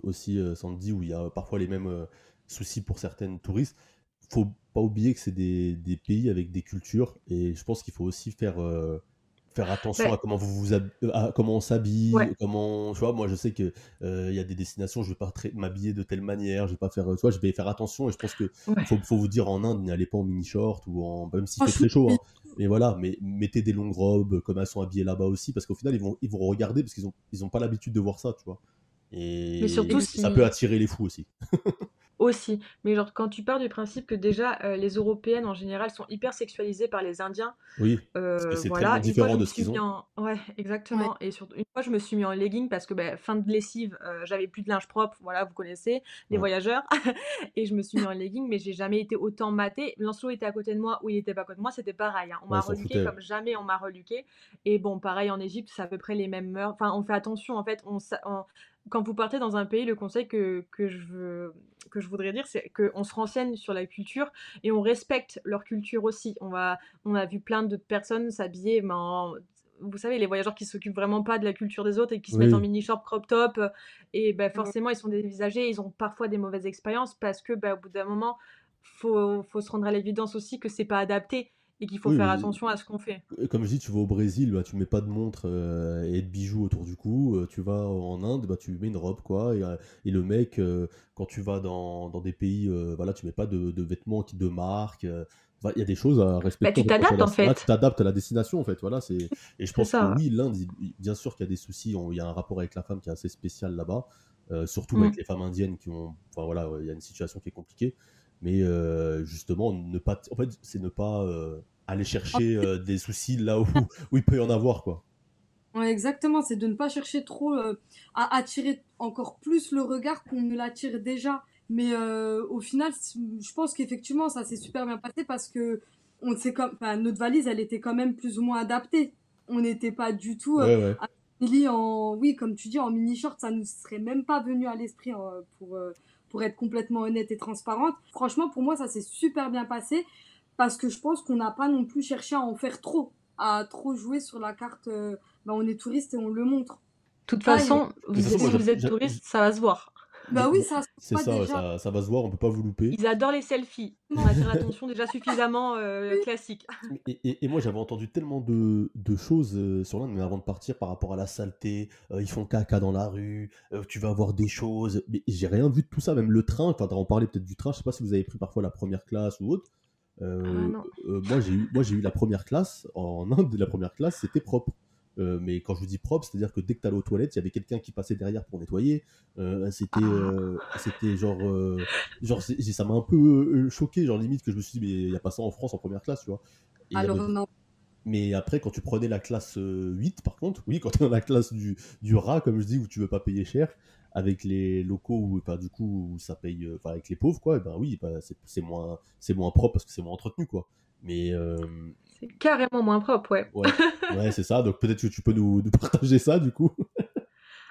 aussi, Sandy, où il y a parfois les mêmes soucis pour certaines touristes. Faut pas oublier que c'est des, des, pays avec des cultures et je pense qu'il faut aussi faire euh, faire attention à comment vous vous à comment on s'habille comment tu vois moi je sais que euh, il y a des destinations je vais pas m'habiller de telle manière je vais pas faire tu vois je vais faire attention et je pense que faut, faut, vous dire en Inde n'allez pas en mini short ou en même si c'est très chaud hein. mais voilà mais mettez des longues robes comme elles sont habillées là-bas aussi parce qu'au final ils vont ils vont regarder parce qu'ils ont ils ont pas l'habitude de voir ça tu vois. Et, surtout ça peut attirer les fous aussi aussi. Mais genre, quand tu pars du principe que déjà, euh, les Européennes en général sont hyper sexualisées par les Indiens. Oui. Euh, c'est voilà. différent de ce qu'ils ont. Ouais, exactement. Et surtout, une fois, je me suis mis en legging parce que bah, fin de lessive, euh, j'avais plus de linge propre. Voilà, vous connaissez, les voyageurs. et je me suis mis en legging, mais j'ai jamais été autant maté. Lancelot était à côté de moi ou il était pas à côté de moi, c'était pareil. Hein. On m'a reluqué comme jamais on m'a reluqué. Et bon, pareil en Égypte, c'est à peu près les mêmes mœurs. Enfin, on fait attention en fait. On, on quand vous partez dans un pays, le conseil que, que, je, veux, que je voudrais dire, c'est qu'on se renseigne sur la culture et on respecte leur culture aussi. On, va, on a vu plein de personnes s'habiller, ben, vous savez, les voyageurs qui s'occupent vraiment pas de la culture des autres et qui se mettent en mini-short, crop top, et ben, forcément, ils sont dévisagés, ils ont parfois des mauvaises expériences parce que ben, au bout d'un moment, faut, faut se rendre à l'évidence aussi que c'est pas adapté et qu'il faut faire attention à ce qu'on fait. Comme je dis, tu vas au Brésil, bah, tu mets pas de montre euh, et de bijoux autour du cou. Euh, tu vas en Inde, bah, tu mets une robe, quoi. Et, euh, et le mec, quand tu vas dans, dans des pays, voilà, tu mets pas de, de vêtements qui de marque. Il y a des choses à respecter. Bah, tu t'adaptes en fait. tu t'adaptes à la destination en fait. Voilà, c'est. Et je pense que oui, l'Inde, bien sûr qu'il y a des soucis. Il y a un rapport avec la femme qui est assez spécial là-bas, surtout avec mm. les femmes indiennes qui ont. Enfin voilà, il y a une situation qui est compliquée mais euh, justement ne pas en fait c'est ne pas euh, aller chercher euh, des soucis là où, où il peut y en avoir quoi. Ouais, exactement c'est de ne pas chercher trop à attirer encore plus le regard qu'on ne l'attire déjà. Mais au final je pense qu'effectivement ça s'est super bien passé parce que on sait comme notre valise elle était quand même plus ou moins adaptée. On n'était pas du tout en oui comme tu dis en mini short ça ne serait même pas venu à l'esprit pour pour être complètement honnête et transparente. Franchement, pour moi, ça s'est super bien passé parce que je pense qu'on n'a pas non plus cherché à en faire trop, à trop jouer sur la carte. Euh, bah, on est touriste et on le montre. De toute façon, si vous êtes touriste, ça va se voir. Bah oui, ça se C'est ça, déjà. ça, ça va se voir, on peut pas vous louper. Ils adorent les selfies. On attire l'attention déjà suffisamment euh, classique. Et, et- et moi, j'avais entendu tellement de, de choses euh, sur l'Inde, mais avant de partir, par rapport à la saleté, euh, ils font caca dans la rue, euh, tu vas voir des choses, mais j'ai rien vu de tout ça, même le train, enfin, on parlait peut-être du train, je sais pas si vous avez pris parfois la première classe ou autre. Euh, Ah, non. euh, moi, j'ai eu, moi, j'ai eu la première classe, en Inde, la première classe, c'était propre. Euh, mais quand je vous dis propre, c'est-à-dire que dès que t'allais aux toilettes, il y avait quelqu'un qui passait derrière pour nettoyer. Euh, c'était, Ah. euh, c'était genre, genre, ça m'a un peu choqué, genre limite que je me suis dit, mais il y a pas ça en France en première classe, tu vois. Et Alors avait- non. mais après, quand tu prenais la classe euh, 8, par contre, oui, quand tu es dans la classe du, du rat, comme je dis, où tu veux pas payer cher, avec les locaux où, bah, du coup, où ça paye, enfin, avec les pauvres, quoi, et ben oui, bah, c'est moins, c'est moins propre parce que c'est moins entretenu, quoi. Mais, C'est carrément moins propre, ouais. ouais, ouais c'est ça. Donc peut-être que tu peux nous, nous partager ça, du coup.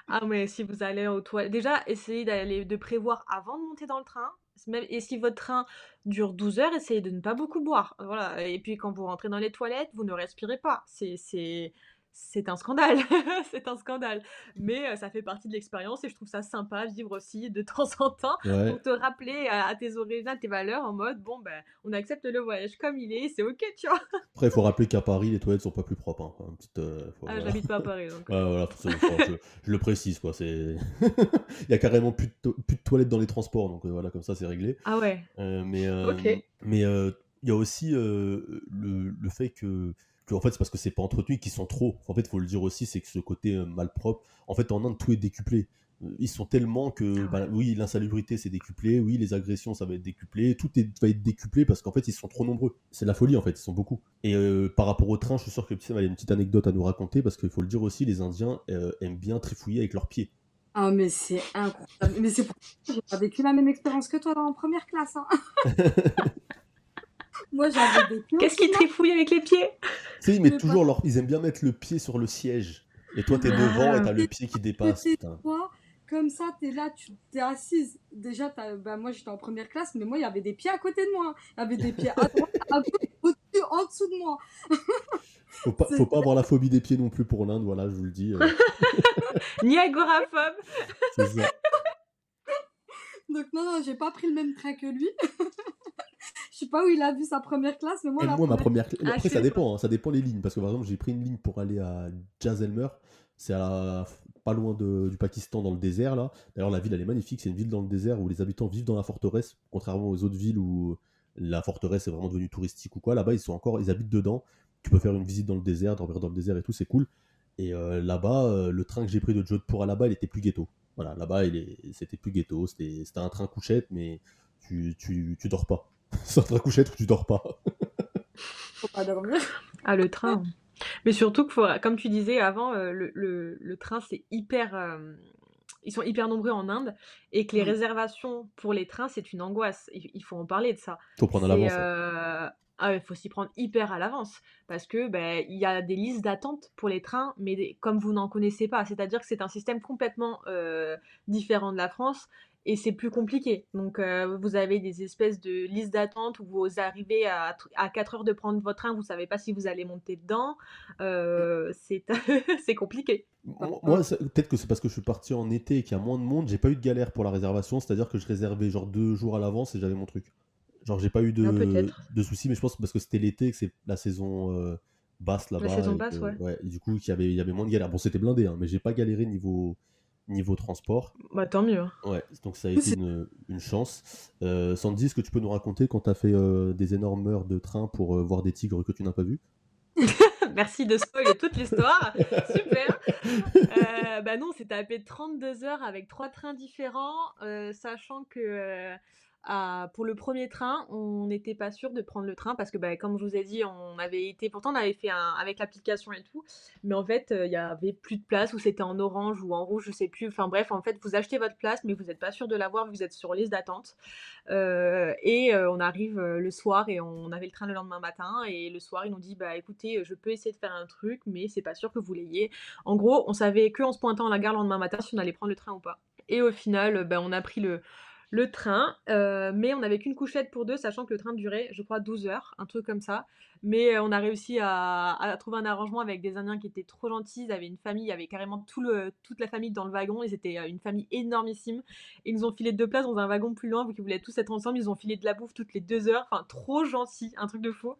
Ah, mais si vous allez aux toilettes, déjà, essayez d'aller de prévoir avant de monter dans le train. Même, et si votre train dure 12 heures, essayez de ne pas beaucoup boire. Voilà. Et puis quand vous rentrez dans les toilettes, vous ne respirez pas. C'est, c'est, un scandale. c'est un scandale. Mais euh, ça fait partie de l'expérience et je trouve ça sympa vivre aussi de temps en temps Ouais. pour te rappeler à, à tes origines, à tes valeurs en mode bon, ben, on accepte le voyage comme il est, c'est ok, tu vois. Après, il faut rappeler qu'à Paris, les toilettes sont pas plus propres. hein. Un petit, euh, faut- Ah, voilà. j'habite pas à Paris donc. Ouais, voilà, faut- faut- je, je le précise, quoi. C'est... Il y a carrément plus de, to- plus de toilettes dans les transports, donc euh, voilà, comme ça, c'est réglé. Ah ouais. Euh, mais euh, mais euh, il y a aussi euh, le, le fait que, que en fait c'est parce que c'est pas entretenu qu'ils sont trop. En fait, il faut le dire aussi, c'est que ce côté euh, malpropre, en fait en Inde tout est décuplé. Euh, Ils sont tellement que Ah bah, oui l'insalubrité c'est décuplé, oui les agressions ça va être décuplé, tout est, va être décuplé parce qu'en fait ils sont trop nombreux. C'est la folie en fait, ils sont beaucoup. Et euh, par rapport au train, je suis sûr que Pissem a une petite anecdote à nous raconter parce qu'il faut le dire aussi, les Indiens euh, aiment bien trifouiller avec leurs pieds. Ah, mais c'est incroyable. Mais c'est pour ça que j'ai pas vécu la même expérience que toi dans la première classe. hein. Moi, j'avais des pieds Qu'est-ce qui trifouille avec les pieds? Mettent Mais toujours leur... ils aiment bien mettre le pied sur le siège. Et toi t'es devant et t'as le pied qui dépasse. Toi, comme ça, t'es là, tu t'es assise. Déjà, bah, moi j'étais en première classe, mais moi il y avait des pieds à côté de moi. Il y avait des pieds à droite, à gauche, au-dessus, en dessous de moi. Faut pas, faut pas avoir la phobie des pieds non plus pour l'Inde, voilà, je vous le dis. euh, Ni agoraphobe. c'est ça. Donc non, non, j'ai pas pris le même train que lui. Je sais pas où il a vu sa première classe, mais moi, Et la moi, ma première- première. cla- Ah, Après, ça dépend, hein, ça dépend les lignes. Parce que par exemple, j'ai pris une ligne pour aller à Jaisalmer. C'est à pas loin de- du Pakistan, dans le désert, là. D'ailleurs, la ville, elle est magnifique. C'est une ville dans le désert où les habitants vivent dans la forteresse, contrairement aux autres villes où la forteresse est vraiment devenue touristique ou quoi. Là-bas, ils sont encore, ils habitent dedans. Tu peux faire une visite dans le désert, dormir dans le désert et tout, c'est cool. Et euh, là-bas, euh, le train que j'ai pris de Jodhpur à là-bas, il était plus ghetto. Voilà, là-bas, c'était plus ghetto. C'était c'était un train couchette, mais tu, tu, tu dors pas. Un train couchette où tu dors pas. faut pas dormir. Ah, le train. Mais surtout faut, comme tu disais avant, euh, le, le- le train, c'est hyper. euh, ils sont hyper nombreux en Inde et que les Mm. réservations pour les trains, c'est une angoisse. Il, il faut en parler de ça. Faut prendre à l'avance. hein. euh, ah, il faut s'y prendre hyper à l'avance parce que ben, il y a des listes d'attente pour les trains, mais des- comme vous n'en connaissez pas, c'est-à-dire que c'est un système complètement euh, différent de la France et c'est plus compliqué. Donc euh, vous avez des espèces de listes d'attente où vous arrivez à, à 4 heures de prendre votre train, vous savez pas si vous allez monter dedans, Euh, c'est c'est compliqué. Moi, peut-être que c'est parce que je suis parti en été et qu'il y a moins de monde, j'ai pas eu de galère pour la réservation, c'est-à-dire que je réservais genre deux jours à l'avance et j'avais mon truc. Genre j'ai pas eu de, Ah, de soucis, mais je pense que parce que c'était l'été, que c'est la saison euh, basse là-bas. saison et basse, que- ouais. du coup, qu'il y avait, il y avait moins de galère. Bon, c'était blindé, hein, mais j'ai pas galéré niveau, niveau transport. Bah tant mieux. hein. Ouais, donc ça a été une, une chance. Euh, Sandy, est-ce que tu peux nous raconter quand t'as fait euh, des énormes heures de train pour euh, voir des tigres que tu n'as pas vus? Merci de spoiler toute l'histoire. Super. Euh, bah non, c'est tapé 32 heures avec trois trains différents, sachant que à- pour le premier train, on n'était pas sûr de prendre le train parce que, bah, comme je vous ai dit, on avait été, pourtant on avait fait un, avec l'application et tout, mais en fait, euh, il y avait plus de place ou c'était en orange ou en rouge, je sais plus. Enfin bref, en fait, vous achetez votre place, mais vous n'êtes pas sûr de l'avoir, vous êtes sur liste d'attente. Euh, et euh, on arrive le soir et on avait le train le lendemain matin et le soir ils nous dit bah écoutez je peux essayer de faire un truc mais c'est pas sûr que vous l'ayez. En gros on savait que en se pointant à la gare le lendemain matin si on allait prendre le train ou pas. Et au final bah, on a pris le, le train euh, mais on n'avait qu'une couchette pour deux sachant que le train durait je crois 12 heures un truc comme ça. Mais on a réussi à, trouver un arrangement avec des Indiens qui étaient trop gentils. Ils avaient une famille, il y avait carrément tout le, toute la famille dans le wagon. Ils étaient une famille énormissime. Ils nous ont filé deux places dans un wagon plus loin, vu qu'ils voulaient tous être ensemble. Ils ont filé de la bouffe toutes les deux heures. Enfin, trop gentil, un truc de fou.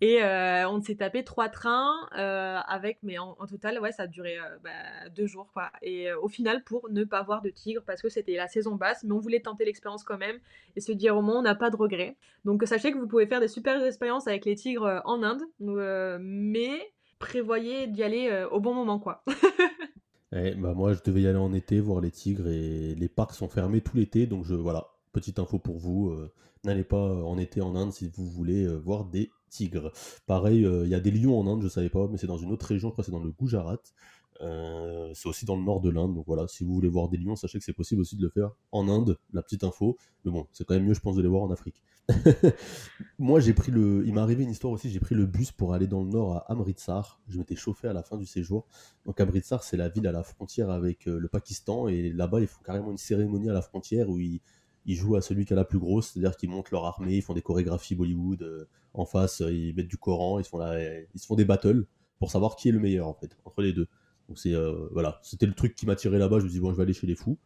Et on s'est tapé trois trains avec, mais en, total, ouais, ça a duré bah, deux jours, quoi. Et au final, pour ne pas voir de tigre, parce que c'était la saison basse, mais on voulait tenter l'expérience quand même et se dire au moins on n'a pas de regrets. Donc sachez que vous pouvez faire des super expériences avec les tigres en Inde, euh, mais prévoyez d'y aller euh, au bon moment quoi. Eh, bah moi je devais y aller en été voir les tigres et les parcs sont fermés tout l'été donc je voilà petite info pour vous n'allez pas en été en Inde si vous voulez voir des tigres. Pareil il y a des lions en Inde je savais pas mais c'est dans une autre région je crois c'est dans le Gujarat euh, c'est aussi dans le nord de l'Inde, donc voilà, si vous voulez voir des lions, sachez que c'est possible aussi de le faire en Inde, la petite info. Mais bon, c'est quand même mieux, je pense, de les voir en Afrique. Moi, j'ai pris le. Il m'est arrivé une histoire aussi, j'ai pris le bus pour aller dans le nord à Amritsar. Je m'étais chauffé à la fin du séjour. Donc, Amritsar, c'est la ville à la frontière avec euh, le Pakistan, et là-bas, ils font carrément une cérémonie à la frontière où ils, jouent à celui qui a la plus grosse, c'est-à-dire qu'ils montent leur armée, ils font des chorégraphies Bollywood. Euh, en face, ils mettent du Coran, ils, font ils se font des battles pour savoir qui est le meilleur, en fait, entre les deux. Donc c'est euh, voilà, c'était le truc qui m'a tiré là-bas. Je me dis bon, je vais aller chez les fous,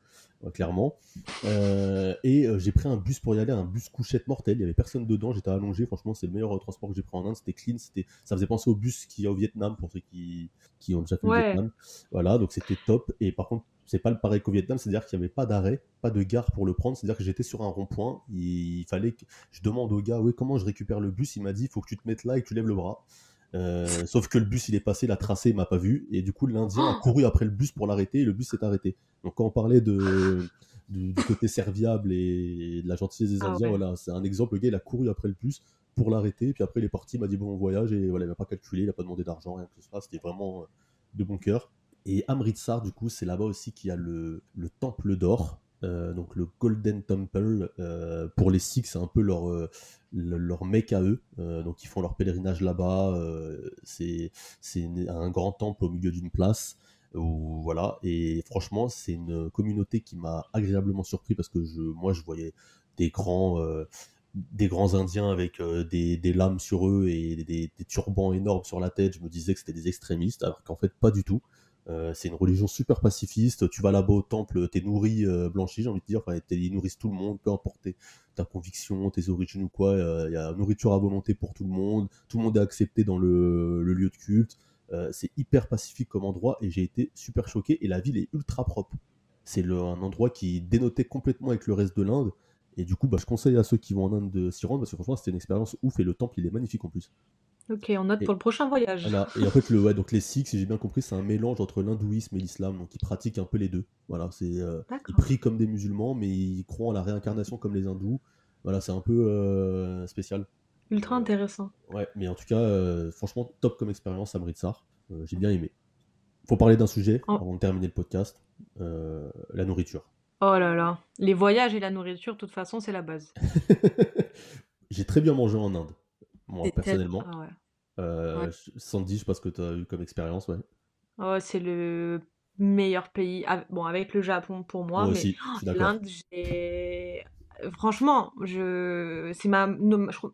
euh, clairement. Euh, et j'ai pris un bus pour y aller, un bus couchette mortel. Il y avait personne dedans. J'étais allongé. Franchement, c'est le meilleur transport que j'ai pris en Inde. C'était clean. C'était, ça faisait penser au bus qui est au Vietnam pour ceux qui, qui ont déjà fait le Vietnam. Voilà, donc c'était top. Et par contre, c'est pas le pareil qu'au Vietnam, c'est-à-dire qu'il n'y avait pas d'arrêt, pas de gare pour le prendre, c'est-à-dire que j'étais sur un rond-point, il fallait que je demande au gars, oui, comment je récupère le bus, il m'a dit, il faut que tu te mettes là et que tu lèves le bras. Euh, sauf que le bus il est passé, il a tracé, il m'a pas vu, et du coup l'Indien a couru après le bus pour l'arrêter, et le bus s'est arrêté. Donc quand on parlait de, du, côté serviable et de la gentillesse des ah Indiens, voilà, c'est un exemple, le gars il a couru après le bus pour l'arrêter, puis après il est parti, il m'a dit bon voyage, et voilà, il m'a pas calculé, il a pas demandé d'argent, rien que ce soit, c'était vraiment euh, de bon cœur. Et Amritsar, du coup, c'est là-bas aussi qu'il y a le, le temple d'or, donc le Golden Temple, euh, pour les Sikhs, c'est un peu leur, euh, leur mec à eux. donc ils font leur pèlerinage là-bas. c'est un grand temple au milieu d'une place. Voilà. Et franchement, c'est une communauté qui m'a agréablement surpris parce que je, moi, je voyais des grands des grands Indiens avec des, des, lames sur eux et des, des, turbans énormes sur la tête, je me disais que c'était des extrémistes, alors qu'en fait pas du tout. Euh, c'est une religion super pacifiste. Tu vas là-bas au temple, t'es nourri, euh, blanchi, j'ai envie de dire. Enfin, ils nourrissent tout le monde, peu importe ta conviction, tes origines ou quoi. Il y a nourriture à volonté pour tout le monde. Tout le monde est accepté dans le, lieu de culte. Euh, c'est hyper pacifique comme endroit et j'ai été super choqué. Et la ville est ultra propre. C'est un endroit qui dénotait complètement avec le reste de l'Inde. Et du coup, bah, je conseille à ceux qui vont en Inde de s'y rendre parce que franchement, c'était une expérience ouf et le temple, il est magnifique en plus. Ok, on note pour le prochain voyage. Et en fait, le, ouais, donc les Sikhs, si j'ai bien compris, c'est un mélange entre l'hindouisme et l'islam, donc ils pratiquent un peu les deux. Voilà, c'est euh, ils prient comme des musulmans, mais ils croient en la réincarnation comme les hindous. Voilà, c'est un peu euh, spécial. Ultra intéressant. Ouais, mais en tout cas, euh, franchement, top comme expérience, Amritsar. j'ai bien aimé. Faut parler d'un sujet oh. avant de terminer le podcast la nourriture. Oh là là, les voyages et la nourriture, de toute façon, c'est la base. j'ai très bien mangé en Inde moi personnellement. Ah euh, Sandy, je sais pas ce que tu as eu comme expérience, ouais. Oh, c'est le meilleur pays. Bon, avec le Japon pour moi, mais l'Inde, j'ai. Franchement, je... c'est ma...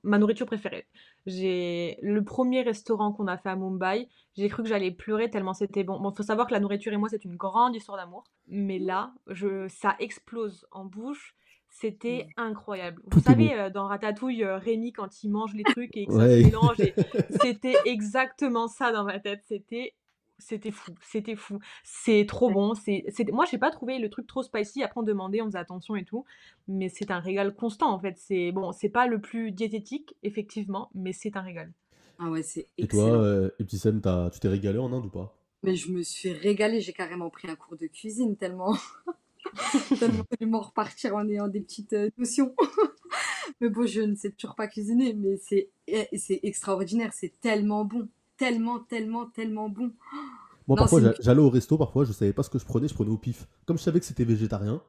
ma nourriture préférée. J'ai le premier restaurant qu'on a fait à Mumbai, j'ai cru que j'allais pleurer tellement c'était bon. Bon, faut savoir que la nourriture et moi c'est une grande histoire d'amour, mais là, je ça explose en bouche. C'était mmh. incroyable. Vous savez, euh, dans Ratatouille, euh, Rémi, quand il mange les trucs et que ça se mélange, c'était exactement ça dans ma tête. C'était c'était fou, c'était fou. C'est trop bon. C'est, moi, j'ai pas trouvé le truc trop spicy. Après, on demandait, on faisait attention et tout, mais c'est un régal constant en fait. C'est bon, c'est pas le plus diététique effectivement, mais c'est un régal. Ah ouais, c'est Et toi, euh, et tu t'es régalé en Inde ou pas? Mais je me suis régalée. J'ai carrément pris un cours de cuisine tellement. tellement repartir en ayant des petites euh, notions. mais bon, je ne sais toujours pas cuisiner, mais c'est eh, c'est extraordinaire, c'est tellement bon, tellement, tellement, tellement bon. Moi, parfois, j'allais au resto, parfois, je savais pas ce que je prenais, je prenais au pif. Comme je savais que c'était végétarien,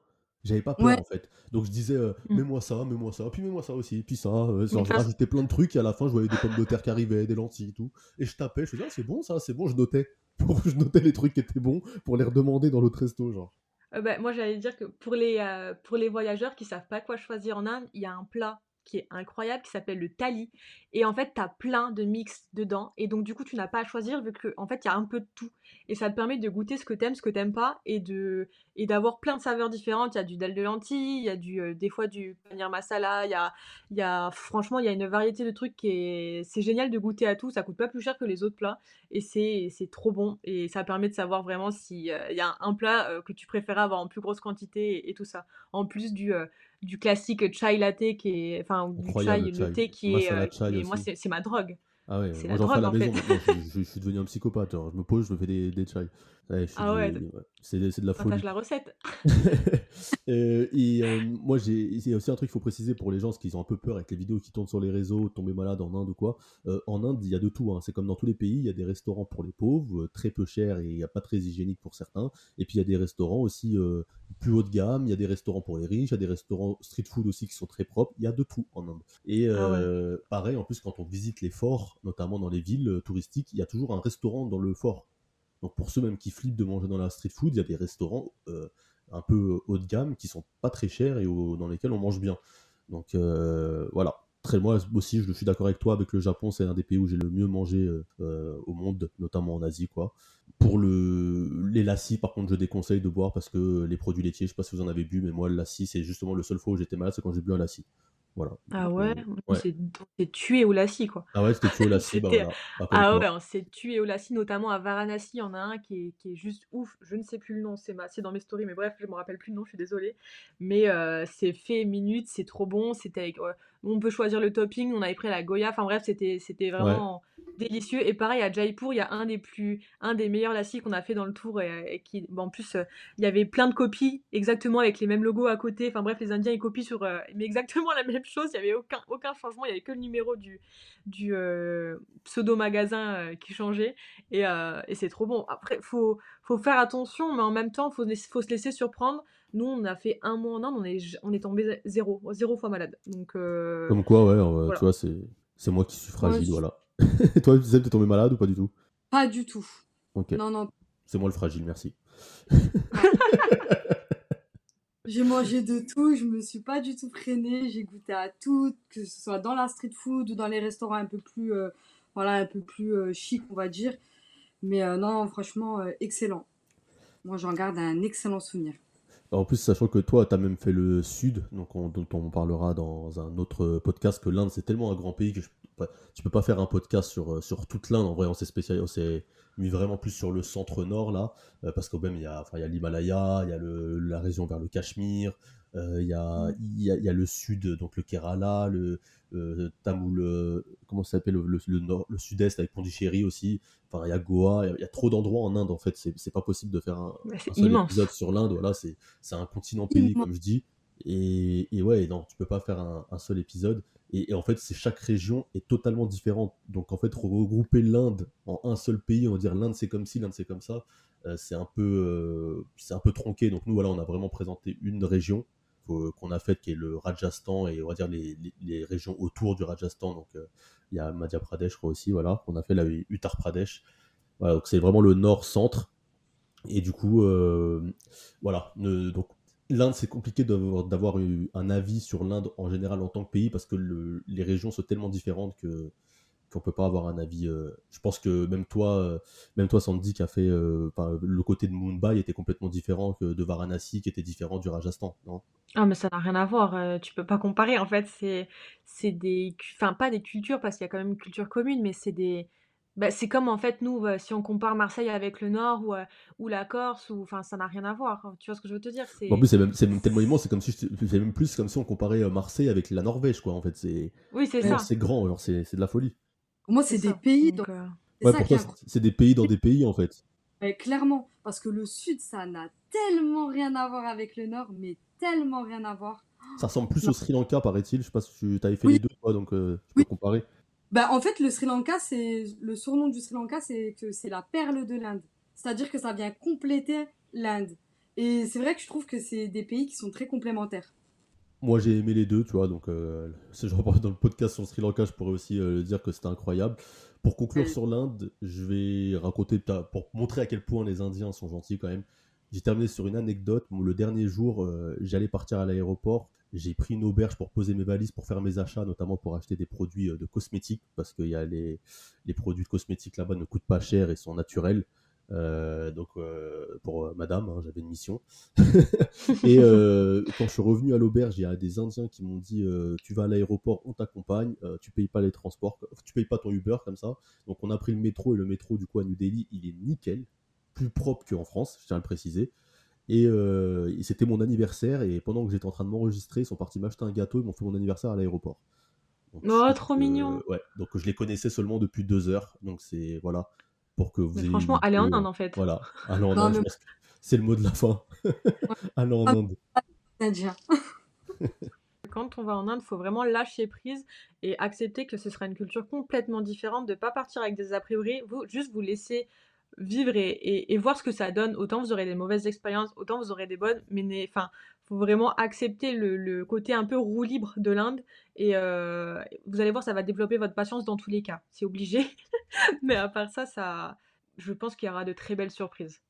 j'avais pas peur en fait. Donc je disais, euh, mm. mets-moi ça, mets-moi ça, puis mets-moi ça aussi, puis ça. Euh, genre, je rajoutais plein de trucs et à la fin, je voyais des pommes de terre qui arrivaient, des lentilles et tout. Et je tapais, je faisais, ah, c'est bon ça, c'est bon, je notais. je notais les trucs qui étaient bons pour les redemander dans l'autre resto, genre. Euh, bah, moi, j'allais dire que pour les, euh, pour les voyageurs qui savent pas quoi choisir en Inde, il y a un plat qui est incroyable, qui s'appelle le Tali. Et en fait, tu as plein de mix dedans. Et donc, du coup, tu n'as pas à choisir vu qu'en en fait, il y a un peu de tout. Et ça te permet de goûter ce que t'aimes, ce que t'aimes pas, et de et d'avoir plein de saveurs différentes. Il y a du dalle de lentilles, il y a du, euh, des fois du paneer masala, il y a, y franchement, il y a une variété de trucs qui est, c'est génial de goûter à tout. Ça coûte pas plus cher que les autres plats. Et c'est, trop bon. Et ça permet de savoir vraiment s'il y a un plat euh, que tu préfères avoir en plus grosse quantité et, tout ça. En plus du, euh, du classique chai latte qui est, enfin, du chai, le thé qui est, et moi, c'est ma drogue. Ah ouais, moi j'en fais à la maison je, suis devenu un psychopathe. Je me pose, je me fais des, des chai. Ah ouais, c'est de la folie. la recette. Euh, et euh, moi, j'ai aussi un truc qu'il faut préciser pour les gens, parce qu'ils ont un peu peur avec les vidéos qui tournent sur les réseaux, tomber malade en Inde ou quoi. Euh, en Inde, il y a de tout. Hein. C'est comme dans tous les pays, il y a des restaurants pour les pauvres, très peu chers et il n'y a pas très hygiénique pour certains. Et puis il y a des restaurants aussi plus haut de gamme, il y a des restaurants pour les riches, il y a des restaurants street food aussi qui sont très propres. Il y a de tout en Inde. Et ah pareil, en plus, quand on visite les forts, notamment dans les villes touristiques, il y a toujours un restaurant dans le fort. Donc pour ceux même qui flippent de manger dans la street food, il y a des restaurants un peu haut de gamme qui sont pas très chers et dans lesquels on mange bien. Donc euh, voilà. Très, moi aussi, je suis d'accord avec toi. Avec le Japon, c'est un des pays où j'ai le mieux mangé euh, au monde, notamment en Asie, quoi. Pour le, les lassis, par contre, je déconseille de boire parce que les produits laitiers, je sais pas si vous en avez bu, mais moi, le lassi, c'est justement le seul fois où j'étais malade, c'est quand j'ai bu un lassi. Voilà. Ah ouais, on s'est tué au lassi quoi. Ah ouais, c'était tué au lassi. bah voilà, ah ouais, on s'est tué au lassi, notamment à Varanasi. Il y en a un qui est, qui est juste ouf. Je ne sais plus le nom, c'est dans mes stories, mais bref, je me rappelle plus le nom, je suis désolée. Mais euh, c'est fait minutes, c'est trop bon. C'était avec, on peut choisir le topping. On avait pris la Goya. Enfin bref, c'était c'était vraiment délicieux. Et pareil, à Jaipur, il y a un des plus, un des meilleurs lassis qu'on a fait dans le tour. Et, qui, en plus, euh, il y avait plein de copies exactement avec les mêmes logos à côté. Enfin bref, les Indiens ils copient sur, euh, mais exactement la même chose. Il y avait aucun, aucun changement. Il y avait que le numéro du, du euh, pseudo magasin qui changeait. Et, et c'est trop bon. Après, faut, faut faire attention, mais en même temps, faut, faut se laisser surprendre. Nous, on a fait un mois en Inde, on est, on est tombé zéro, zéro fois malade. Donc, Comme quoi, ouais, tu vois, c'est moi qui suis fragile, voilà. Et toi, tu es tombé malade ou pas du tout? Pas du tout. Ok. Non, non. C'est moi le fragile, merci. j'ai mangé de tout, je me suis pas du tout freinée, j'ai goûté à tout, que ce soit dans la street food ou dans les restaurants un peu plus, euh, voilà, un peu plus euh, chic, on va dire. Mais euh, non, franchement, excellent. Moi, j'en garde un excellent souvenir. En plus, sachant que toi, tu as même fait le Sud, donc dont on parlera dans un autre podcast, que l'Inde, c'est tellement un grand pays que je, tu peux pas faire un podcast sur, euh, sur toute l'Inde. En vrai, on s'est spécialisé, on s'est mis vraiment plus sur le centre-nord, là, euh, parce qu'au même, il y a, il y a l'Himalaya, il y a le, la région vers le Cachemire, euh, il, y a, il, y a, il y a le sud, donc le Kerala, le Tamil, comment ça s'appelle, le, le, nord, le sud-est avec Pondichéry aussi. Enfin, il y a Goa, il y a, trop d'endroits en Inde en fait. C'est pas possible de faire un, seul épisode sur l'Inde. Voilà, c'est un continent pays comme je dis. Et, et, ouais, non, tu peux pas faire un, un seul épisode. Et, en fait, c'est chaque région est totalement différente. Donc en fait, regrouper l'Inde en un seul pays, on va dire l'Inde c'est comme ci, l'Inde c'est comme ça, euh, c'est un peu euh, c'est un peu tronqué. Donc nous voilà, on a vraiment présenté une région qu'on a faite qui est le Rajasthan et on va dire les, les, régions autour du Rajasthan. Donc euh, il y a Madhya Pradesh je crois aussi, voilà, qu'on a fait la Uttar Pradesh. Voilà, donc c'est vraiment le nord-centre. Et du coup, voilà, donc l'Inde, c'est compliqué d'avoir un avis sur l'Inde en général en tant que pays parce que les régions sont tellement différentes que qu'on peut pas avoir un avis. Euh, je pense que même toi, euh, même toi, Sandy, qui a fait euh, le côté de Mumbai était complètement différent que de Varanasi, qui était différent du Rajasthan, non? Ah, mais ça n'a rien à voir. tu peux pas comparer. En fait, c'est c'est des, enfin pas des cultures parce qu'il y a quand même une culture commune, mais c'est des bah, c'est comme en fait nous, euh, si on compare Marseille avec le Nord ou, euh, ou la Corse, ou enfin ça n'a rien à voir. Hein. Tu vois ce que je veux te dire? En plus, c'est même, tellement immense, c'est comme si c'est même plus comme si on comparait Marseille avec la Norvège, quoi. En fait, c'est oui, c'est ça. C'est grand, genre c'est de la folie. moi, c'est des pays. Donc, Ouais, pour toi, c'est des pays dans des pays, en fait. clairement, parce que le Sud, ça n'a tellement rien à voir avec le Nord, mais tellement rien à voir. Ça ressemble plus au Sri Lanka, paraît-il. Je sais pas si tu avais fait les deux, toi, donc tu peux comparer. Bah, en fait, le Sri Lanka, c'est le surnom du Sri Lanka, c'est que c'est la perle de l'Inde. C'est-à-dire que ça vient compléter l'Inde. Et c'est vrai que je trouve que c'est des pays qui sont très complémentaires. Moi, j'ai aimé les deux, tu vois. Donc, euh, si je reprends dans le podcast sur le Sri Lanka, je pourrais aussi euh, dire que c'était incroyable. Pour conclure sur l'Inde, je vais raconter, pour montrer à quel point les Indiens sont gentils quand même. J'ai terminé sur une anecdote. Le dernier jour, euh, j'allais partir à l'aéroport j'ai pris une auberge pour poser mes valises, pour faire mes achats, notamment pour acheter des produits de cosmétiques, parce que y a les, produits de cosmétiques là-bas ne coûtent pas cher et sont naturels. Euh, donc euh, pour euh, madame, hein, j'avais une mission. et quand je suis revenu à l'auberge, il y a des Indiens qui m'ont dit tu vas à l'aéroport, on t'accompagne, tu payes pas les transports, tu payes pas ton Uber comme ça. Donc on a pris le métro et le métro du coup à New Delhi, il est nickel, plus propre qu'en France, je tiens à le préciser. Et, c'était mon anniversaire et pendant que j'étais en train de m'enregistrer, ils sont partis m'acheter un gâteau, ils m'ont fait mon anniversaire à l'aéroport. oh, trop mignon. Ouais, donc je les connaissais seulement depuis deux heures, donc c'est voilà pour que vous ayez franchement, allez en Inde en fait. Voilà, allez en Inde, c'est le mot de la fin. allez en Inde. Quand on va en Inde, il faut vraiment lâcher prise et accepter que ce sera une culture complètement différente, de ne pas partir avec des a priori, vous, juste vous laisser vivre et, voir ce que ça donne. Autant vous aurez des mauvaises expériences, autant vous aurez des bonnes, mais enfin, faut vraiment accepter le, côté un peu roue libre de l'Inde et euh, vous allez voir, ça va développer votre patience dans tous les cas. C'est obligé, mais à part ça, ça, je pense qu'il y aura de très belles surprises.